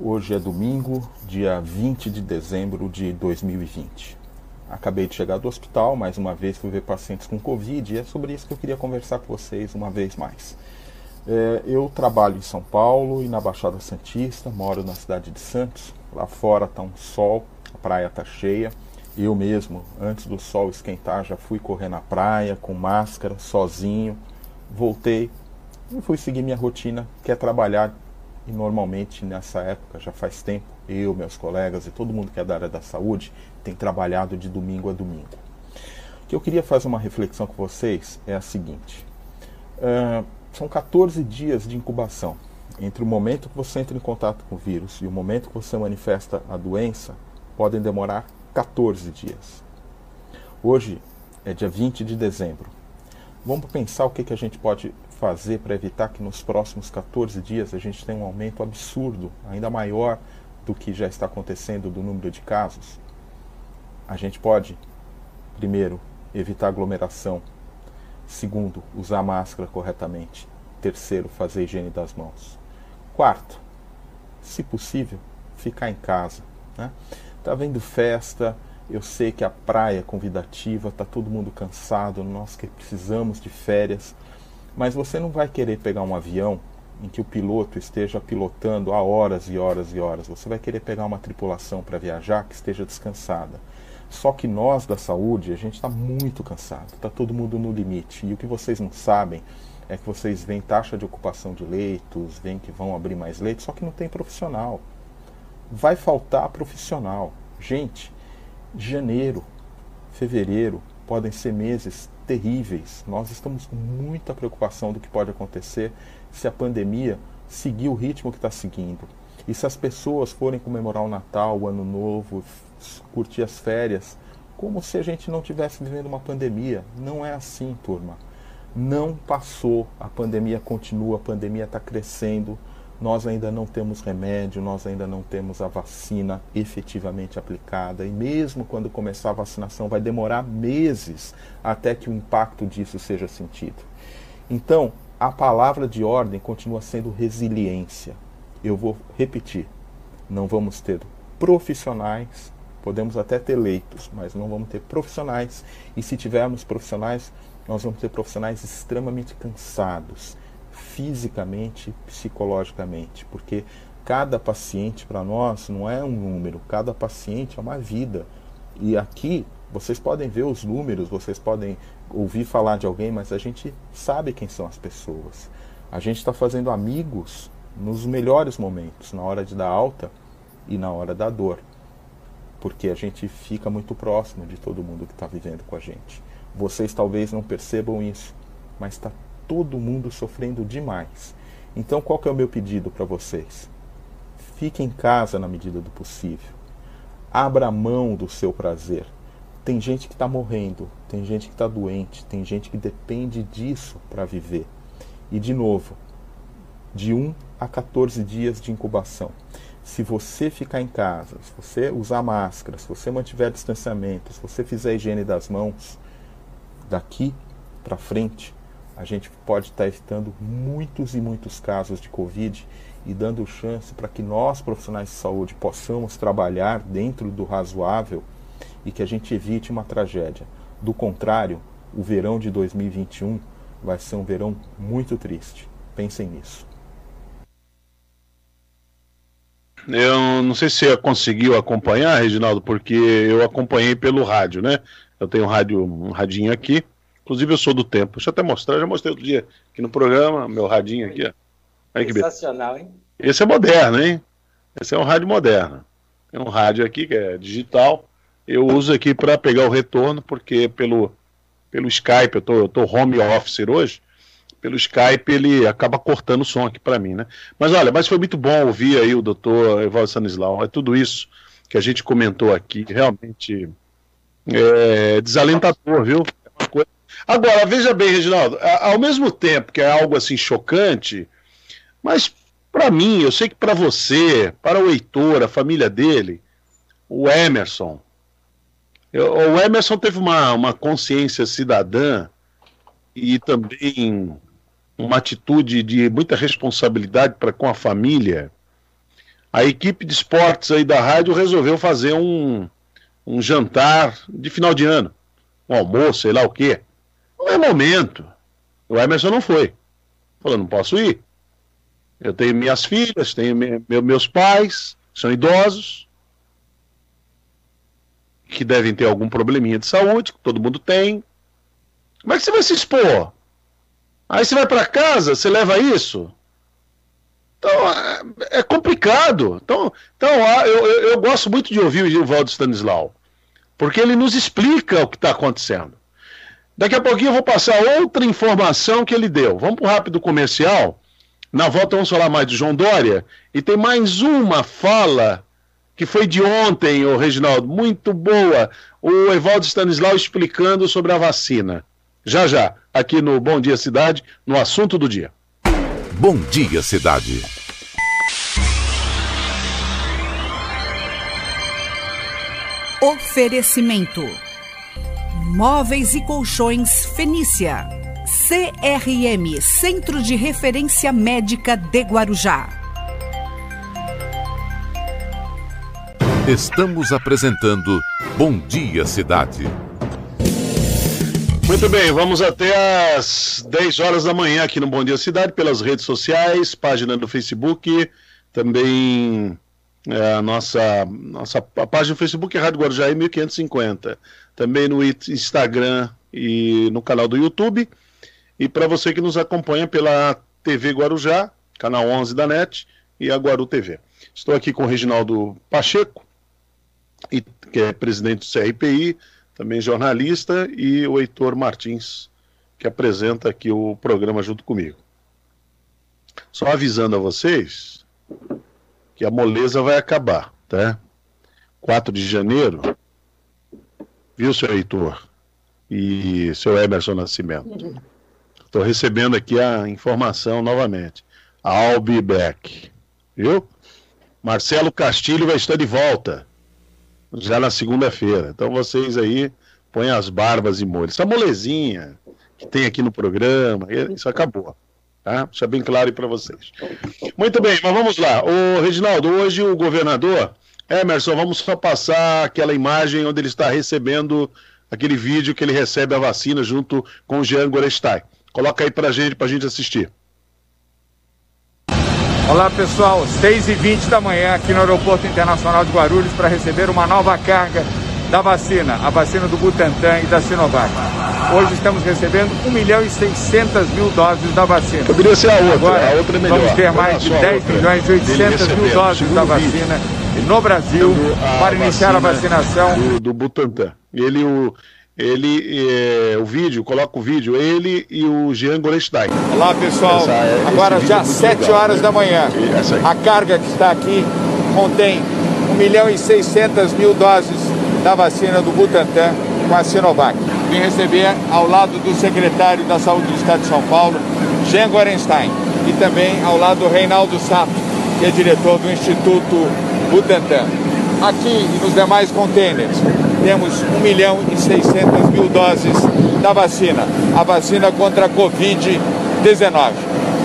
Hoje é domingo, dia 20 de dezembro de 2020. Acabei de chegar do hospital, mais uma vez fui ver pacientes com Covid e é sobre isso que eu queria conversar com vocês uma vez mais. É, eu trabalho em São Paulo e na Baixada Santista, moro na cidade de Santos. Lá fora está um sol, a praia está cheia eu mesmo, antes do sol esquentar, já fui correr na praia com máscara, sozinho. Voltei e fui seguir minha rotina, que é trabalhar. E normalmente nessa época, já faz tempo, eu, meus colegas e todo mundo que é da área da saúde tem trabalhado de domingo a domingo. O que eu queria fazer uma reflexão com vocês é a seguinte: uh, são 14 dias de incubação. Entre o momento que você entra em contato com o vírus e o momento que você manifesta a doença, podem demorar 14 dias. Hoje é dia 20 de dezembro. Vamos pensar o que, que a gente pode fazer para evitar que nos próximos 14 dias a gente tenha um aumento absurdo, ainda maior do que já está acontecendo do número de casos. A gente pode, primeiro, evitar aglomeração. Segundo, usar máscara corretamente. Terceiro, fazer higiene das mãos. Quarto, se possível, ficar em casa. Né? Tá vendo festa, eu sei que a praia é convidativa, tá todo mundo cansado, nós que precisamos de férias, mas você não vai querer pegar um avião em que o piloto esteja pilotando há horas e horas e horas. Você vai querer pegar uma tripulação para viajar que esteja descansada. Só que nós da saúde, a gente está muito cansado, está todo mundo no limite. E o que vocês não sabem é que vocês veem taxa de ocupação de leitos, veem que vão abrir mais leitos, só que não tem profissional. Vai faltar profissional. Gente, janeiro, fevereiro podem ser meses terríveis. Nós estamos com muita preocupação do que pode acontecer se a pandemia seguir o ritmo que está seguindo. E se as pessoas forem comemorar o Natal, o Ano Novo, curtir as férias, como se a gente não tivesse vivendo uma pandemia. Não é assim, turma. Não passou, a pandemia continua, a pandemia está crescendo. Nós ainda não temos remédio, nós ainda não temos a vacina efetivamente aplicada. E mesmo quando começar a vacinação, vai demorar meses até que o impacto disso seja sentido. Então, a palavra de ordem continua sendo resiliência. Eu vou repetir: não vamos ter profissionais Podemos até ter leitos, mas não vamos ter profissionais. E se tivermos profissionais, nós vamos ter profissionais extremamente cansados, fisicamente, psicologicamente, porque cada paciente para nós não é um número, cada paciente é uma vida. E aqui vocês podem ver os números, vocês podem ouvir falar de alguém, mas a gente sabe quem são as pessoas. A gente está fazendo amigos nos melhores momentos, na hora de dar alta e na hora da dor porque a gente fica muito próximo de todo mundo que está vivendo com a gente. Vocês talvez não percebam isso, mas está todo mundo sofrendo demais. Então, qual que é o meu pedido para vocês? Fique em casa na medida do possível. Abra mão do seu prazer. Tem gente que está morrendo, tem gente que está doente, tem gente que depende disso para viver. E, de novo, de 1 a 14 dias de incubação se você ficar em casa, se você usar máscara, se você mantiver distanciamento, se você fizer higiene das mãos, daqui para frente, a gente pode estar evitando muitos e muitos casos de Covid e dando chance para que nós, profissionais de saúde, possamos trabalhar dentro do razoável e que a gente evite uma tragédia. Do contrário, o verão de 2021 vai ser um verão muito triste. Pensem nisso. Eu não sei se você conseguiu acompanhar, Reginaldo, porque eu acompanhei pelo rádio, né? Eu tenho um rádio, um radinho aqui. Inclusive eu sou do tempo. Deixa eu até mostrar, já mostrei outro dia aqui no programa, meu radinho aqui, ó. Aí Sensacional, hein? Esse é moderno, hein? Esse é um rádio moderno. Tem um rádio aqui que é digital. Eu uso aqui para pegar o retorno, porque pelo, pelo Skype, eu tô, eu tô home office hoje, pelo Skype ele acaba cortando o som aqui para mim, né? Mas olha, mas foi muito bom ouvir aí o doutor Evaldo Sanislau. É tudo isso que a gente comentou aqui, realmente é desalentador, viu? Agora, veja bem, Reginaldo, ao mesmo tempo que é algo assim chocante, mas para mim, eu sei que para você, para o Heitor, a família dele, o Emerson, eu, o Emerson teve uma, uma consciência cidadã e também uma atitude de muita responsabilidade para com a família, a equipe de esportes aí da rádio resolveu fazer um, um jantar de final de ano, um almoço, sei lá o quê. Não é momento. O Emerson não foi. Falou, não posso ir. Eu tenho minhas filhas, tenho me, meus pais, são idosos, que devem ter algum probleminha de saúde, que todo mundo tem. Como é que você vai se expor? Aí você vai para casa, você leva isso. Então, é, é complicado. Então, então eu, eu, eu, gosto muito de ouvir o Valdo Stanislau, porque ele nos explica o que está acontecendo. Daqui a pouquinho eu vou passar outra informação que ele deu. Vamos para o rápido comercial. Na volta vamos falar mais de João Dória. E tem mais uma fala que foi de ontem, o Reginaldo, muito boa. O Evaldo Stanislau explicando sobre a vacina. Já já, aqui no Bom Dia Cidade, no assunto do dia. Bom Dia Cidade. Oferecimento: Móveis e Colchões Fenícia. CRM Centro de Referência Médica de Guarujá. Estamos apresentando Bom Dia Cidade. Muito bem, vamos até às 10 horas da manhã aqui no Bom Dia Cidade, pelas redes sociais, página do Facebook, também é, a nossa, nossa a página do Facebook é Rádio Guarujá 1550, também no Instagram e no canal do YouTube. E para você que nos acompanha pela TV Guarujá, canal 11 da NET e a Guaru TV. Estou aqui com o Reginaldo Pacheco, que é presidente do CRPI, também jornalista, e o Heitor Martins, que apresenta aqui o programa junto comigo. Só avisando a vocês que a moleza vai acabar, tá? 4 de janeiro, viu, seu Heitor? E seu Emerson Nascimento. Estou recebendo aqui a informação novamente. I'll be back. Viu? Marcelo Castilho vai estar de volta. Já na segunda-feira. Então vocês aí põem as barbas e molhos. Essa molezinha que tem aqui no programa, isso acabou. Tá? Deixa bem claro para vocês. Muito bem, mas vamos lá. O Reginaldo, hoje o governador Emerson, vamos só passar aquela imagem onde ele está recebendo aquele vídeo que ele recebe a vacina junto com o Jean Gorestein. Coloca aí pra gente, pra gente assistir. Olá pessoal, 6h20 da manhã aqui no Aeroporto Internacional de Guarulhos para receber uma nova carga da vacina, a vacina do Butantan e da Sinovac. Hoje estamos recebendo 1 milhão e 600 mil doses da vacina. Poderia ser a outra, Agora, a outra é melhor. Vamos ter mais de 10 milhões e 800 mil doses da vacina no Brasil para iniciar a vacinação. Do, do Butantan. Ele, o, ele, é, o vídeo, coloca o vídeo, ele e o Jean Gorestein. Olá pessoal, esse agora já é muito 7 legal. horas da manhã. A carga que está aqui contém 1 milhão e 600 mil doses da vacina do Butantan com a Sinovac. Vim receber ao lado do secretário da Saúde do Estado de São Paulo, Jean Gorenstein, e também ao lado do Reinaldo Sato, que é diretor do Instituto Butantan. Aqui e nos demais containers temos 1 milhão e 600 mil doses da vacina, a vacina contra a Covid-19.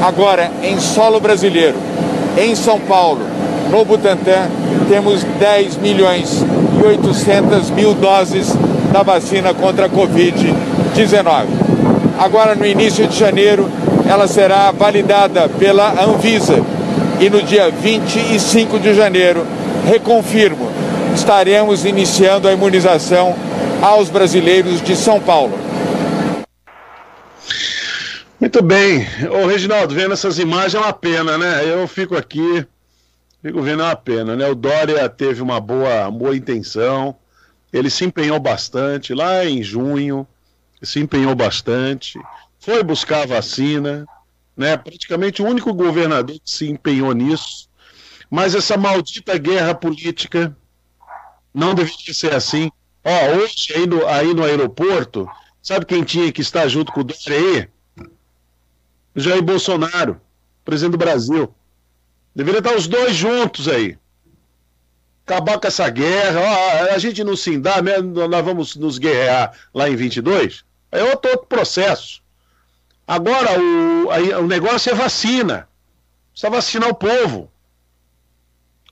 Agora, em solo brasileiro, em São Paulo, no Butantan, temos 10 milhões 800 mil doses da vacina contra a Covid-19. Agora, no início de janeiro, ela será validada pela Anvisa e no dia 25 de janeiro, reconfirmo, estaremos iniciando a imunização aos brasileiros de São Paulo. Muito bem. Ô, Reginaldo, vendo essas imagens é uma pena, né? Eu fico aqui, fico vendo é uma pena, né? O Dória teve uma boa, boa intenção, ele se empenhou bastante lá em junho, se empenhou bastante, foi buscar vacina, né? Praticamente o único governador que se empenhou nisso. Mas essa maldita guerra política não deveria ser assim. Ó, hoje aí no, aí no aeroporto, sabe quem tinha que estar junto com o Dória aí? O Jair Bolsonaro, presidente do Brasil. Deveria estar os dois juntos aí. Acabar com essa guerra. A gente não se dá, né? nós vamos nos guerrear lá em 22. É outro, outro processo. Agora, o, o negócio é vacina. Precisa vacinar o povo.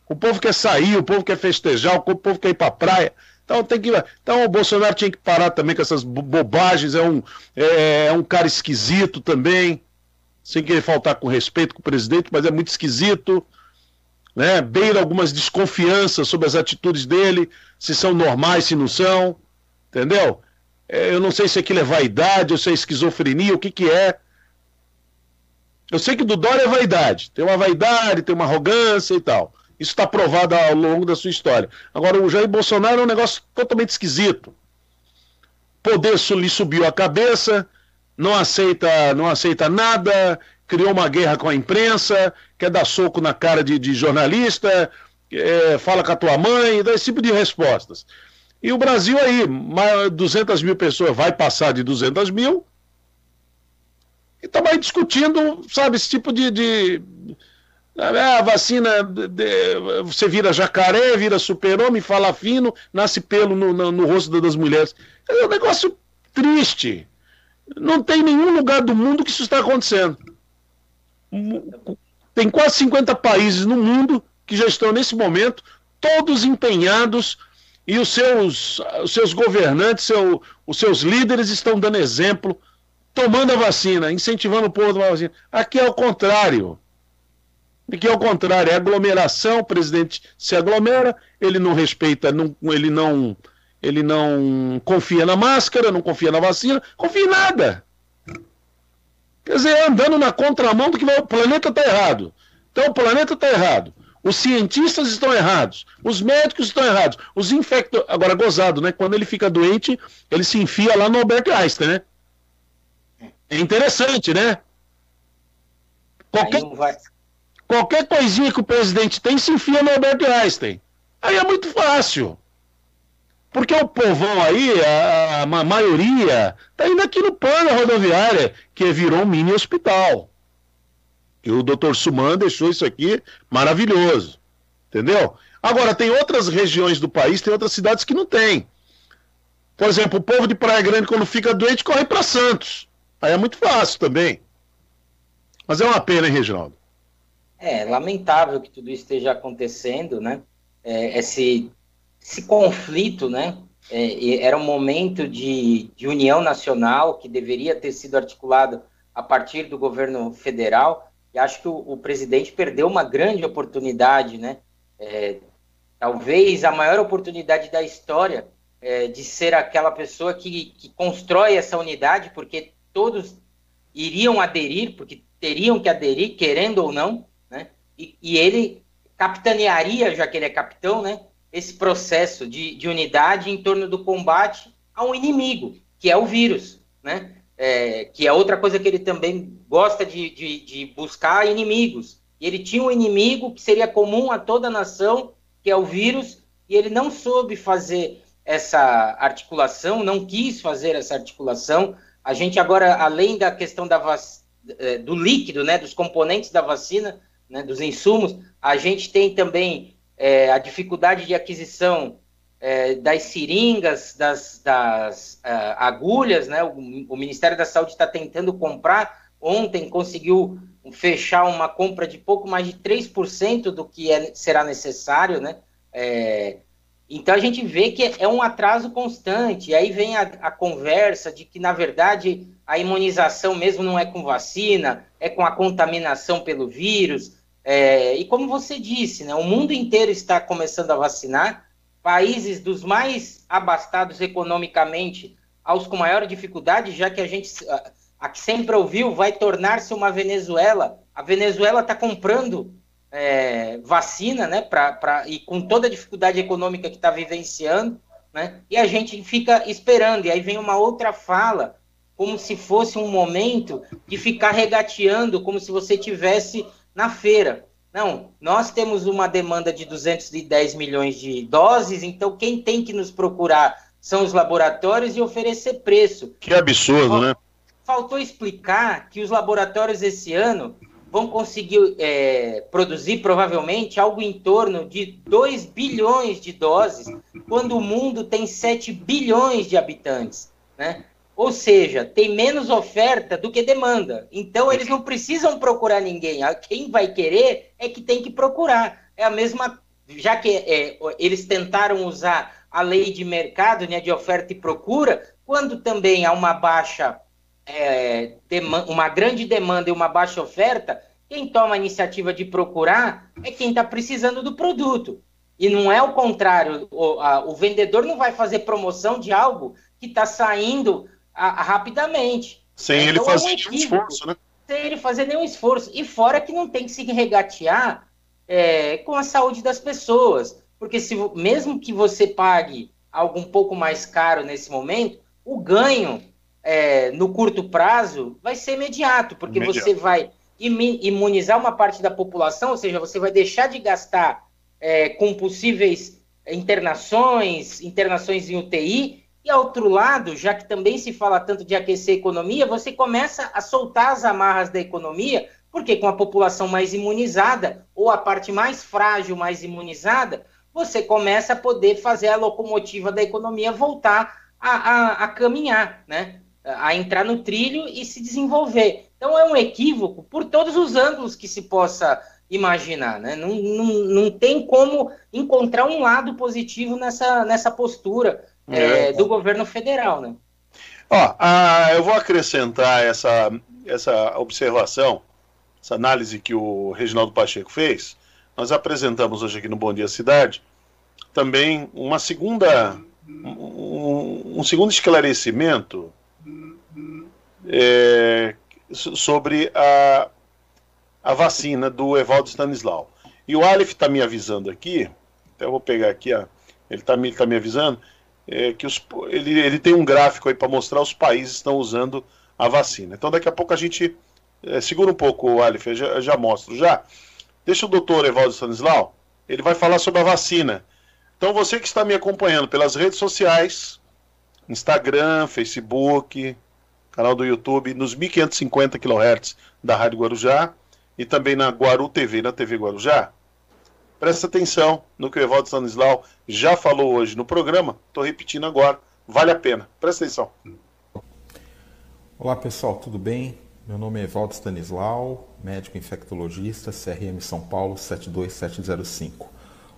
O povo quer sair, o povo quer festejar, o povo quer ir pra praia. Então tem que. Então o Bolsonaro tinha que parar também com essas bo- bobagens. É um, é, é um cara esquisito também. Sem querer faltar com respeito com o presidente, mas é muito esquisito. Né? Beira algumas desconfianças sobre as atitudes dele, se são normais, se não são. Entendeu? É, eu não sei se aquilo é vaidade, ou se é esquizofrenia, o que, que é. Eu sei que do Dória é vaidade. Tem uma vaidade, tem uma arrogância e tal. Isso está provado ao longo da sua história. Agora, o Jair Bolsonaro é um negócio totalmente esquisito. Poder lhe subiu a cabeça, não aceita, não aceita nada, criou uma guerra com a imprensa, quer dar soco na cara de, de jornalista, é, fala com a tua mãe, dá esse tipo de respostas. E o Brasil aí, mais 200 mil pessoas, vai passar de 200 mil, e estamos aí discutindo, sabe, esse tipo de. de ah, a vacina, de- você vira jacaré, vira super-homem, fala fino, nasce pelo no, no- no rosto das mulheres. É um negócio triste. Não tem nenhum lugar do mundo que isso está acontecendo. Tem quase 50 países no mundo que já estão nesse momento, todos empenhados, e os seus, os seus governantes, seu, Os seus líderes estão dando exemplo, tomando a vacina, incentivando o povo a tomar a vacina. Aqui é o contrário. Aqui é o contrário, é aglomeração, o presidente se aglomera, ele não respeita, não, ele não ele não confia na máscara, não confia na vacina, confia em nada. Quer dizer, andando na contramão do que vai, o planeta está errado. Então o planeta está errado. Os cientistas estão errados, os médicos estão errados, os infectores. Agora, gozado, né? Quando ele fica doente, ele se enfia lá no Albert Einstein, né? É interessante, né? Qualquer, qualquer coisinha que o presidente tem se enfia no Albert Einstein. Aí é muito fácil. Porque o povão aí, a, a maioria, está indo aqui no plano rodoviária, que virou um mini hospital. E o doutor Suman deixou isso aqui maravilhoso. Entendeu? Agora, tem outras regiões do país, tem outras cidades que não tem. Por exemplo, o povo de Praia Grande, quando fica doente, corre para Santos. Aí é muito fácil também. Mas é uma pena, hein, Reginaldo? É lamentável que tudo isso esteja acontecendo, né? É, esse, esse conflito, né? É, era um momento de, de união nacional que deveria ter sido articulado a partir do governo federal e acho que o, o presidente perdeu uma grande oportunidade, né? É, talvez a maior oportunidade da história é, de ser aquela pessoa que, que constrói essa unidade, porque todos iriam aderir, porque teriam que aderir, querendo ou não, né? E, e ele capitanearia, já que ele é capitão, né? Esse processo de, de unidade em torno do combate a um inimigo, que é o vírus, né? é, que é outra coisa que ele também gosta de, de, de, buscar inimigos. E ele tinha um inimigo que seria comum a toda a nação, que é o vírus, e ele não soube fazer essa articulação, não quis fazer essa articulação. A gente agora, além da questão da vac... É, do líquido, né, dos componentes da vacina, né, dos insumos, a gente tem também é, a dificuldade de aquisição é, das seringas, das, das uh, agulhas, né? O, o, Ministério da Saúde está tentando comprar. Ontem conseguiu fechar uma compra de pouco mais de 3% do que é, será necessário, né? É, então a gente vê que é um atraso constante. E aí vem a, a, conversa de que, na verdade, a imunização mesmo não é com vacina, é com a contaminação pelo vírus. É, e como você disse, né, o mundo inteiro está começando a vacinar países dos mais abastados economicamente aos com maior dificuldade, já que a gente a que sempre ouviu vai tornar-se uma Venezuela. A Venezuela está comprando é, vacina, né, pra, pra, e com toda a dificuldade econômica que está vivenciando, né, e a gente fica esperando. E aí vem uma outra fala, como se fosse um momento de ficar regateando, como se você tivesse na feira. Não, nós temos uma demanda de 210 milhões de doses, então quem tem que nos procurar são os laboratórios e oferecer preço. Que absurdo, né? Faltou explicar que os laboratórios esse ano vão conseguir é, produzir provavelmente algo em torno de 2 bilhões de doses, quando o mundo tem 7 bilhões de habitantes. Né? Ou seja, tem menos oferta do que demanda. Então eles não precisam procurar ninguém. Quem vai querer é que tem que procurar. É a mesma. Já que é, eles tentaram usar a lei de mercado, né, de oferta e procura, quando também há uma baixa, é, uma grande demanda e uma baixa oferta, quem toma a iniciativa de procurar é quem está precisando do produto. E não é o contrário. O, a, o vendedor não vai fazer promoção de algo que está saindo a, a, rapidamente. Sem então, ele fazer é um nenhum esforço, né? Sem ele fazer nenhum esforço. E fora que não tem que se regatear é, com a saúde das pessoas. Porque se, mesmo que você pague algo um pouco mais caro nesse momento, o ganho é, no curto prazo vai ser imediato, porque imediato. você vai imunizar uma parte da população, ou seja, você vai deixar de gastar é, com possíveis internações, internações em UTI, e, ao outro lado, já que também se fala tanto de aquecer a economia, você começa a soltar as amarras da economia, porque com a população mais imunizada, ou a parte mais frágil, mais imunizada, você começa a poder fazer a locomotiva da economia voltar a, a, a caminhar, né? a entrar no trilho e se desenvolver. Então é um equívoco por todos os ângulos que se possa imaginar. Né? Não, não, não tem como encontrar um lado positivo nessa, nessa postura é, é, do governo federal, né? Ó, ah, eu vou acrescentar essa, essa observação, essa análise que o Reginaldo Pacheco fez. Nós apresentamos hoje aqui no Bom Dia Cidade também uma segunda, um, um segundo esclarecimento é, sobre a, a vacina do Evaldo Stanislau. E o Aleph está me avisando aqui, até eu vou pegar aqui, ó, ele está me, tá me avisando, é, que os, ele, ele tem um gráfico aí para mostrar os países que estão usando a vacina. Então daqui a pouco a gente é, segura um pouco o Aleph, eu já, já mostro já. Deixa o doutor Evaldo Stanislau, ele vai falar sobre a vacina. Então você que está me acompanhando pelas redes sociais, Instagram, Facebook, canal do YouTube, nos 1550 kHz da Rádio Guarujá e também na Guaru TV, na TV Guarujá. Presta atenção no que o Evaldo Stanislau já falou hoje no programa. Estou repetindo agora. Vale a pena. Presta atenção. Olá pessoal, tudo bem? Meu nome é Evaldo Stanislau, médico infectologista, CRM São Paulo 72705.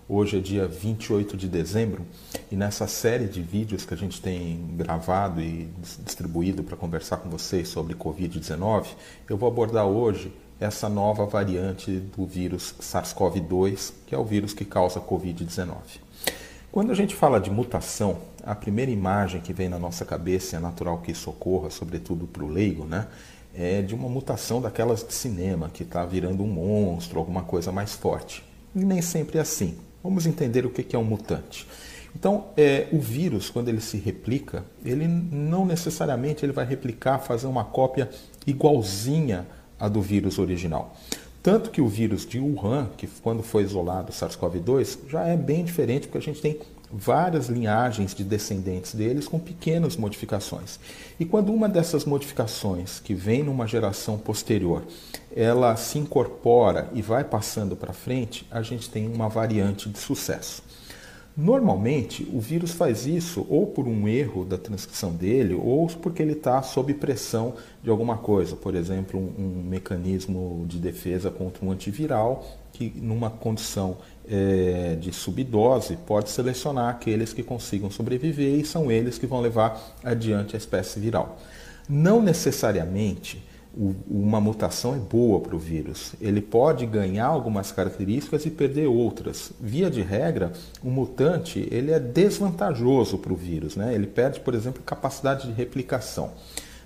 Hoje é dia 28 de dezembro e nessa série de vídeos que a gente tem gravado e distribuído para conversar com vocês sobre Covid-19, eu vou abordar hoje essa nova variante do vírus SARS-CoV-2, que é o vírus que causa Covid-19. Quando a gente fala de mutação, a primeira imagem que vem na nossa cabeça, é natural que isso ocorra, sobretudo para o leigo, né? É de uma mutação daquelas de cinema, que está virando um monstro, alguma coisa mais forte. E nem sempre é assim. Vamos entender o que é um mutante. Então, é, o vírus, quando ele se replica, ele não necessariamente ele vai replicar, fazer uma cópia igualzinha à do vírus original. Tanto que o vírus de Wuhan, que quando foi isolado, o SARS-CoV-2, já é bem diferente, porque a gente tem várias linhagens de descendentes deles com pequenas modificações. E quando uma dessas modificações, que vem numa geração posterior, ela se incorpora e vai passando para frente, a gente tem uma variante de sucesso. Normalmente, o vírus faz isso ou por um erro da transcrição dele, ou porque ele está sob pressão de alguma coisa, por exemplo, um, um, mecanismo de defesa contra um antiviral, que numa condição é, de subdose pode selecionar aqueles que consigam sobreviver e são eles que vão levar adiante a espécie viral. Não necessariamente uma mutação é boa para o vírus. Ele pode ganhar algumas características e perder outras. Via de regra, o mutante ele é desvantajoso para o vírus. Né? Ele perde, por exemplo, capacidade de replicação.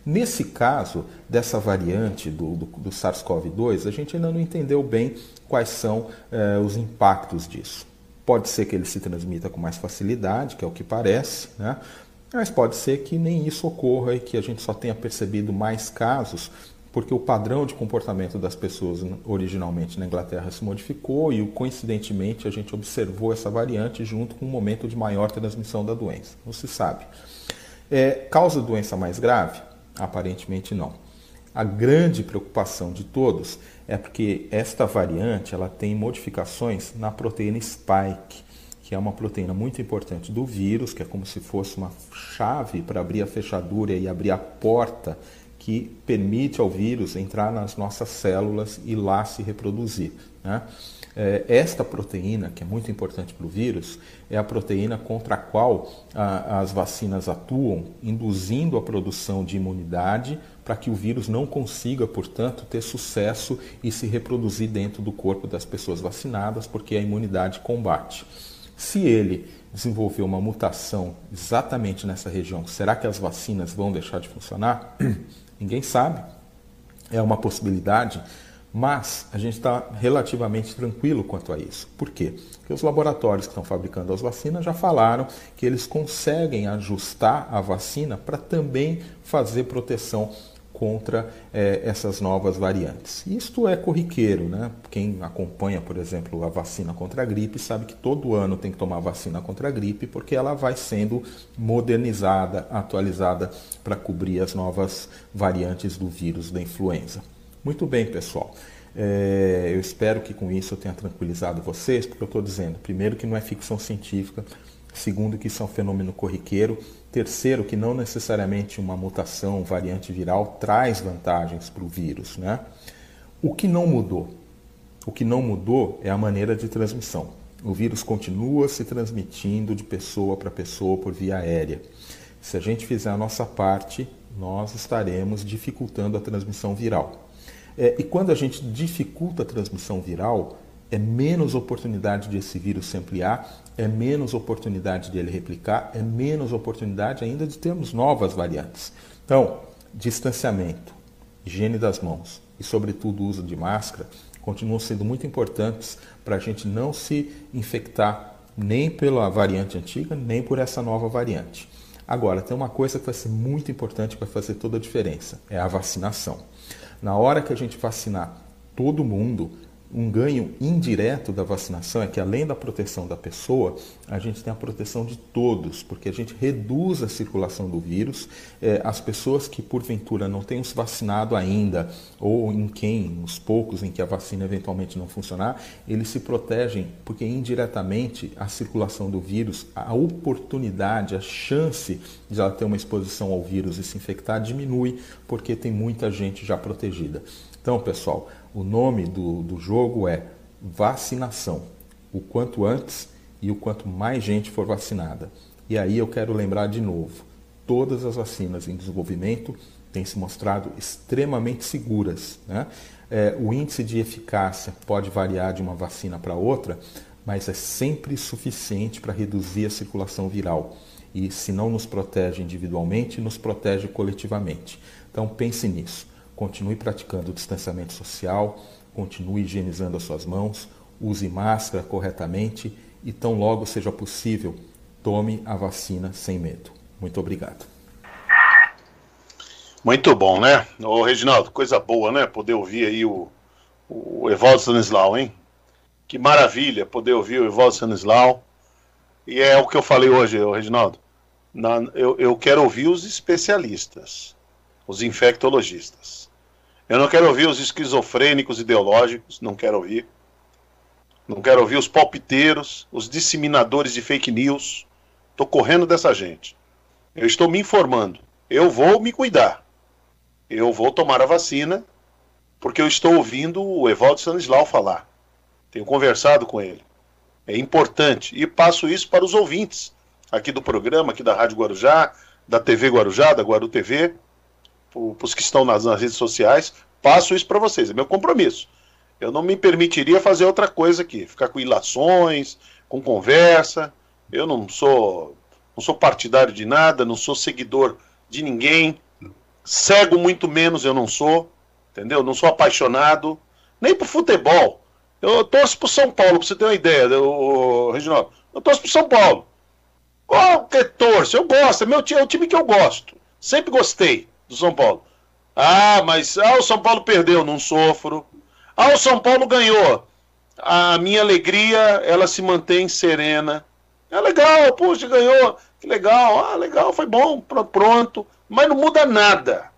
Nesse caso dessa variante do, do, do SARS-CoV-2, a gente ainda não entendeu bem quais são eh, os impactos disso. Pode ser que ele se transmita com mais facilidade, que é o que parece, né? mas pode ser que nem isso ocorra e que a gente só tenha percebido mais casos porque o padrão de comportamento das pessoas originalmente na Inglaterra se modificou e, coincidentemente, a gente observou essa variante junto com um momento de maior transmissão da doença. Não se sabe. É, causa doença mais grave? Aparentemente não. A grande preocupação de todos é porque esta variante ela tem modificações na proteína spike, que é uma proteína muito importante do vírus, que é como se fosse uma chave para abrir a fechadura e abrir a porta que permite ao vírus entrar nas nossas células e lá se reproduzir. Né? É, esta proteína, que é muito importante para o vírus, é a proteína contra a qual a, as vacinas atuam, induzindo a produção de imunidade para que o vírus não consiga, portanto, ter sucesso e se reproduzir dentro do corpo das pessoas vacinadas, porque a imunidade combate. Se ele desenvolver uma mutação exatamente nessa região, será que as vacinas vão deixar de funcionar? Ninguém sabe. É uma possibilidade, mas a gente está relativamente tranquilo quanto a isso. Por quê? Porque os laboratórios que estão fabricando as vacinas já falaram que eles conseguem ajustar a vacina para também fazer proteção contra é, essas novas variantes. Isto é corriqueiro, né? Quem acompanha, por exemplo, a vacina contra a gripe sabe que todo ano tem que tomar vacina contra a gripe porque ela vai sendo modernizada, atualizada para cobrir as novas variantes do vírus da influenza. Muito bem, pessoal. É, eu espero que com isso eu tenha tranquilizado vocês, porque eu estou dizendo, primeiro, que não é ficção científica, segundo, que isso é um fenômeno corriqueiro Terceiro, que não necessariamente uma mutação, variante viral, traz vantagens para o vírus. Né? O que não mudou? O que não mudou é a maneira de transmissão. O vírus continua se transmitindo de pessoa para pessoa por via aérea. Se a gente fizer a nossa parte, nós estaremos dificultando a transmissão viral. É, e quando a gente dificulta a transmissão viral, é menos oportunidade de esse vírus se ampliar, é menos oportunidade de ele replicar, é menos oportunidade ainda de termos novas variantes. Então, distanciamento, higiene das mãos e, sobretudo, o uso de máscara continuam sendo muito importantes para a gente não se infectar nem pela variante antiga, nem por essa nova variante. Agora, tem uma coisa que vai ser muito importante para fazer toda a diferença: é a vacinação. Na hora que a gente vacinar todo mundo, um ganho indireto da vacinação é que, além da proteção da pessoa, a gente tem a proteção de todos, porque a gente reduz a circulação do vírus. É, as pessoas que, porventura, não tenham se vacinado ainda, ou em quem, os poucos em que a vacina eventualmente não funcionar, eles se protegem, porque indiretamente a circulação do vírus, a oportunidade, a chance de ela ter uma exposição ao vírus e se infectar diminui, porque tem muita gente já protegida. Então, pessoal, o nome do, do jogo é vacinação. O quanto antes e o quanto mais gente for vacinada. E aí eu quero lembrar de novo: todas as vacinas em desenvolvimento têm se mostrado extremamente seguras. Né? É, o índice de eficácia pode variar de uma vacina para outra, mas é sempre suficiente para reduzir a circulação viral. E se não nos protege individualmente, nos protege coletivamente. Então pense nisso. Continue praticando o distanciamento social, continue higienizando as suas mãos, use máscara corretamente e, tão logo seja possível, tome a vacina sem medo. Muito obrigado. Muito bom, né? Ô, Reginaldo, coisa boa, né? Poder ouvir aí o, o Evaldo Stanislau, hein? Que maravilha poder ouvir o Evaldo Stanislau. E é o que eu falei hoje, Reginaldo. Na, eu, eu quero ouvir os especialistas, os infectologistas. Eu não quero ouvir os esquizofrênicos ideológicos, não quero ouvir. Não quero ouvir os palpiteiros, os disseminadores de fake news. Estou correndo dessa gente. Eu estou me informando. Eu vou me cuidar. Eu vou tomar a vacina, porque eu estou ouvindo o Evaldo Stanislau falar. Tenho conversado com ele. É importante. E passo isso para os ouvintes aqui do programa, aqui da Rádio Guarujá, da TV Guarujá, da Guaru TV para os que estão nas, nas, redes sociais, passo isso para vocês, é meu compromisso. Eu não me permitiria fazer outra coisa aqui, ficar com ilações, com conversa. Eu não sou, não sou partidário de nada, não sou seguidor de ninguém, cego muito menos eu não sou, entendeu? Não sou apaixonado, nem por futebol. Eu torço pro São Paulo, para você ter uma ideia, o Reginaldo. Eu torço pro São Paulo. Qualquer torço, eu gosto, é, meu, é o time que eu gosto. Sempre gostei do São Paulo. Ah, mas ah, o São Paulo perdeu, não sofro. Ah, o São Paulo ganhou. A minha alegria, ela se mantém serena. É legal, puxa, ganhou. Que legal, ah, legal, foi bom, pronto. Mas não muda nada.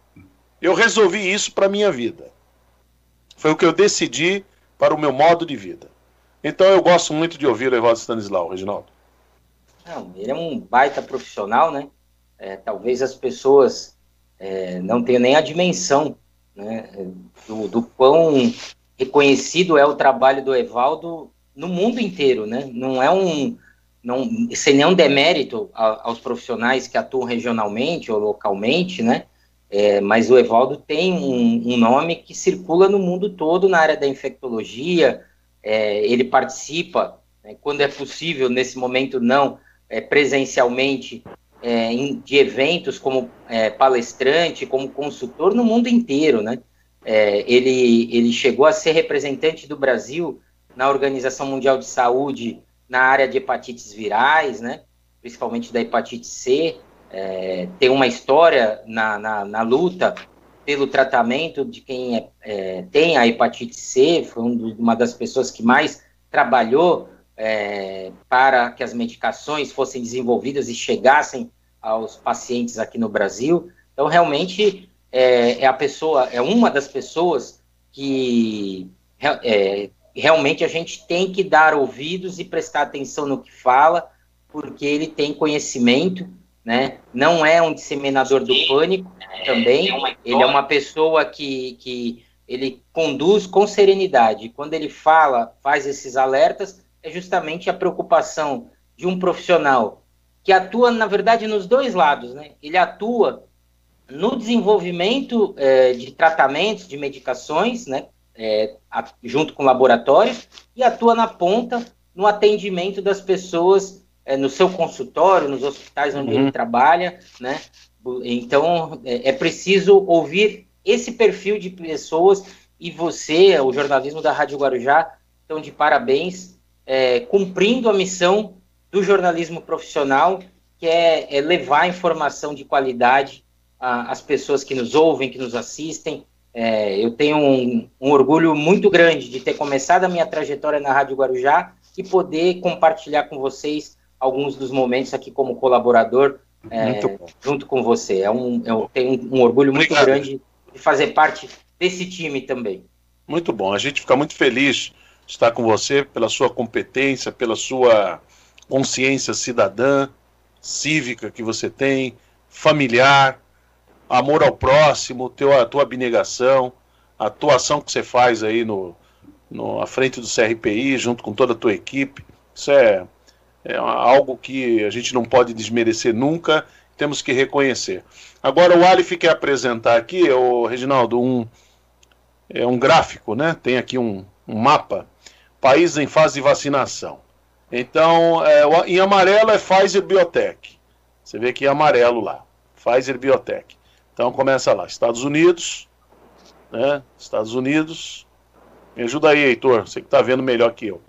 Eu resolvi isso para minha vida. Foi o que eu decidi para o meu modo de vida. Então eu gosto muito de ouvir o Evaldo Stanislau, Reginaldo. Não, ele é um baita profissional, né? É, talvez as pessoas é, não tenho nem a dimensão né, do, do quão reconhecido é o trabalho do Evaldo no mundo inteiro, né? Não é um não sem nenhum demérito aos profissionais que atuam regionalmente ou localmente, né? É, mas o Evaldo tem um, um, nome que circula no mundo todo na área da infectologia. É, ele participa, né, quando é possível, nesse momento não é, presencialmente, é, de eventos como é, palestrante, como consultor no mundo inteiro, né? É, ele, ele chegou a ser representante do Brasil na Organização Mundial de Saúde na área de hepatites virais, né? Principalmente da hepatite C. É, tem uma história na, na, na, luta pelo tratamento de quem é, tem a hepatite C, foi um, uma das pessoas que mais trabalhou é, para que as medicações fossem desenvolvidas e chegassem aos pacientes aqui no Brasil. Então, realmente, é, é a pessoa, é uma das pessoas que é, realmente a gente tem que dar ouvidos e prestar atenção no que fala, porque ele tem conhecimento, né? Não é um disseminador do pânico também. Ele é uma pessoa que, que ele conduz com serenidade. Quando ele fala, faz esses alertas, é justamente a preocupação de um profissional que atua, na verdade, nos dois lados, né? Ele atua no desenvolvimento é, de tratamentos, de medicações, né, é, a, junto com laboratórios, e atua na ponta no atendimento das pessoas é, no seu consultório, nos hospitais onde uhum. ele trabalha, né? Então é, é preciso ouvir esse perfil de pessoas e você, o jornalismo da Rádio Guarujá, estão de parabéns, é, cumprindo a missão do jornalismo profissional, que é, é levar informação de qualidade às pessoas que nos ouvem, que nos assistem. É, eu tenho um, um, orgulho muito grande de ter começado a minha trajetória na Rádio Guarujá e poder compartilhar com vocês alguns dos momentos aqui como colaborador é, junto com você. É um, eu tenho um orgulho muito Obrigado. grande de fazer parte desse time também. Muito bom. A gente fica muito feliz estar com você pela sua competência, pela sua consciência cidadã, cívica que você tem, familiar, amor ao próximo, teu, a tua abnegação, a atuação que você faz aí no, no, à frente do CRPI, junto com toda a tua equipe. Isso é, é algo que a gente não pode desmerecer nunca, temos que reconhecer. Agora o Alif quer apresentar aqui, o Reginaldo, um, é um gráfico, né? Tem aqui um, um mapa, países em fase de vacinação. Então, é, em amarelo é Pfizer Biotech. Você vê aqui em amarelo lá, Pfizer Biotech. Então começa lá, Estados Unidos, né? Estados Unidos. Me ajuda aí, Heitor, você que está vendo melhor que eu.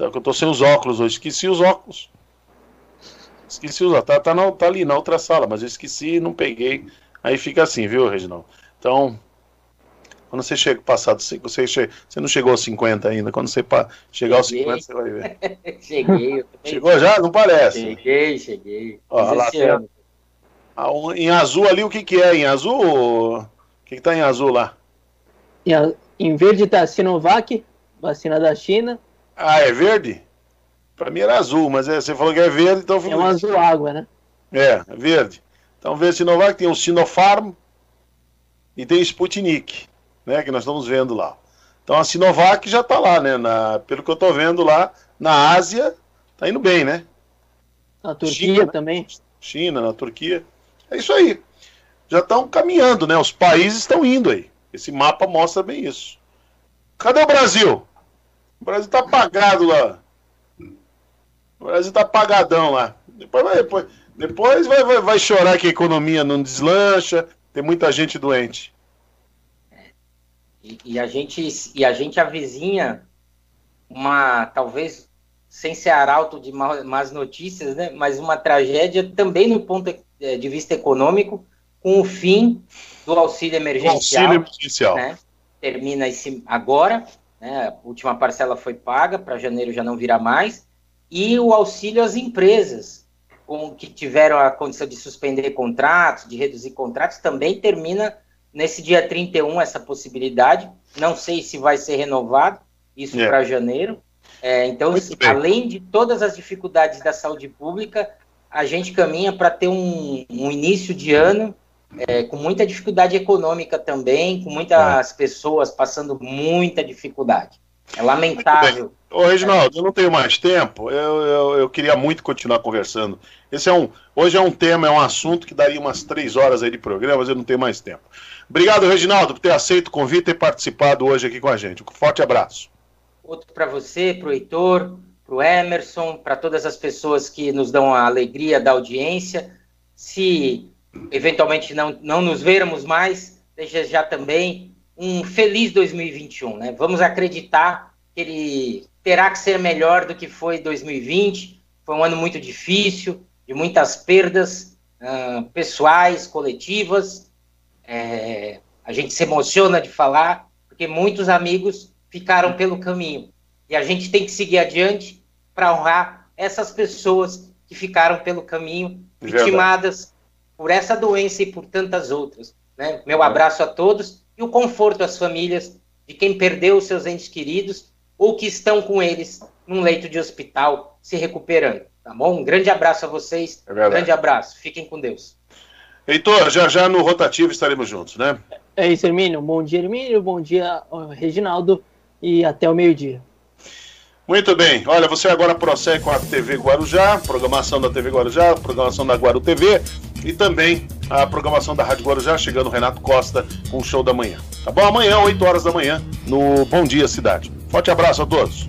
Eu estou sem os óculos hoje, esqueci os óculos. Esqueci os óculos, tá, tá, na, tá ali na outra sala, mas eu esqueci e não peguei. Aí fica assim, viu, Reginaldo? Então, quando você chega passado, você, chega, você não chegou aos 50 ainda. Quando você chegar aos 50, você vai ver. cheguei. Chegou já? Não parece. Cheguei, cheguei. Ó, lá, ah, em azul ali, o que, que é? Em azul? O que, que tá em azul lá? Em, em verde tá Sinovac, vacina da China. Ah, é verde? Pra mim era azul, mas é, você falou que é verde, então... É um azul água, né? É, é verde. Então verde Sinovac, tem o Sinopharm e tem o Sputnik né, que nós estamos vendo lá. Então a Sinovac já está lá, né? Na, pelo que eu estou vendo lá, na Ásia, está indo bem, né? Na Turquia China, também. China, na Turquia. É isso aí. Já estão caminhando, né? Os países estão indo aí. Esse mapa mostra bem isso. Cadê o Brasil? O Brasil está apagado lá. O Brasil está apagadão lá. Depois vai, depois, depois vai, vai, vai chorar que a economia não deslancha, tem muita gente doente. E, a gente e a gente avizinha uma talvez sem ser arauto de más notícias, né? Mas uma tragédia também no ponto é, de vista econômico, com o fim do auxílio emergencial. auxílio emergencial. Né? Termina esse agora, né? A última parcela foi paga, para janeiro já não virá mais. E o auxílio às empresas, com que tiveram a condição de suspender contratos, de reduzir contratos, também termina nesse dia 31 essa possibilidade. Não sei se vai ser renovado, isso é. para janeiro. É, então, além de todas as dificuldades da saúde pública, a gente caminha para ter um, um, início de ano é, com muita dificuldade econômica também, com muitas é. pessoas passando muita dificuldade. É lamentável. Ô, Reginaldo, eu não tenho mais tempo. Eu, eu, eu, queria muito continuar conversando. Esse é um, hoje é um tema, é um assunto que daria umas três horas aí de programa, mas eu não tenho mais tempo. Obrigado, Reginaldo, por ter aceito o convite e participado hoje aqui com a gente. Um forte abraço. Outro para você, para o Heitor, para o Emerson, para todas as pessoas que nos dão a alegria da audiência. Se eventualmente não, não nos vermos mais, deixa já também um feliz 2021. Né? Vamos acreditar que ele terá que ser melhor do que foi 2020. Foi um ano muito difícil, de muitas perdas uh, pessoais, coletivas é, a gente se emociona de falar, porque muitos amigos ficaram pelo caminho. E a gente tem que seguir adiante para honrar essas pessoas que ficaram pelo caminho, vitimadas por essa doença e por tantas outras. Né? Meu abraço a todos e o conforto às famílias de quem perdeu os seus entes queridos ou que estão com eles num leito de hospital se recuperando. Tá bom? Um grande abraço a vocês. É um grande abraço. Fiquem com Deus. Heitor, já já no rotativo estaremos juntos, né? É isso, Hermínio. Bom dia, Hermínio. Bom dia, Reginaldo. E até o meio-dia. Muito bem. Olha, você agora prossegue com a TV Guarujá, programação da TV Guarujá, programação da Guaru TV e também a programação da Rádio Guarujá, chegando o Renato Costa com o show da manhã. Tá bom? Amanhã, 8 horas da manhã, no Bom Dia Cidade. Forte abraço a todos.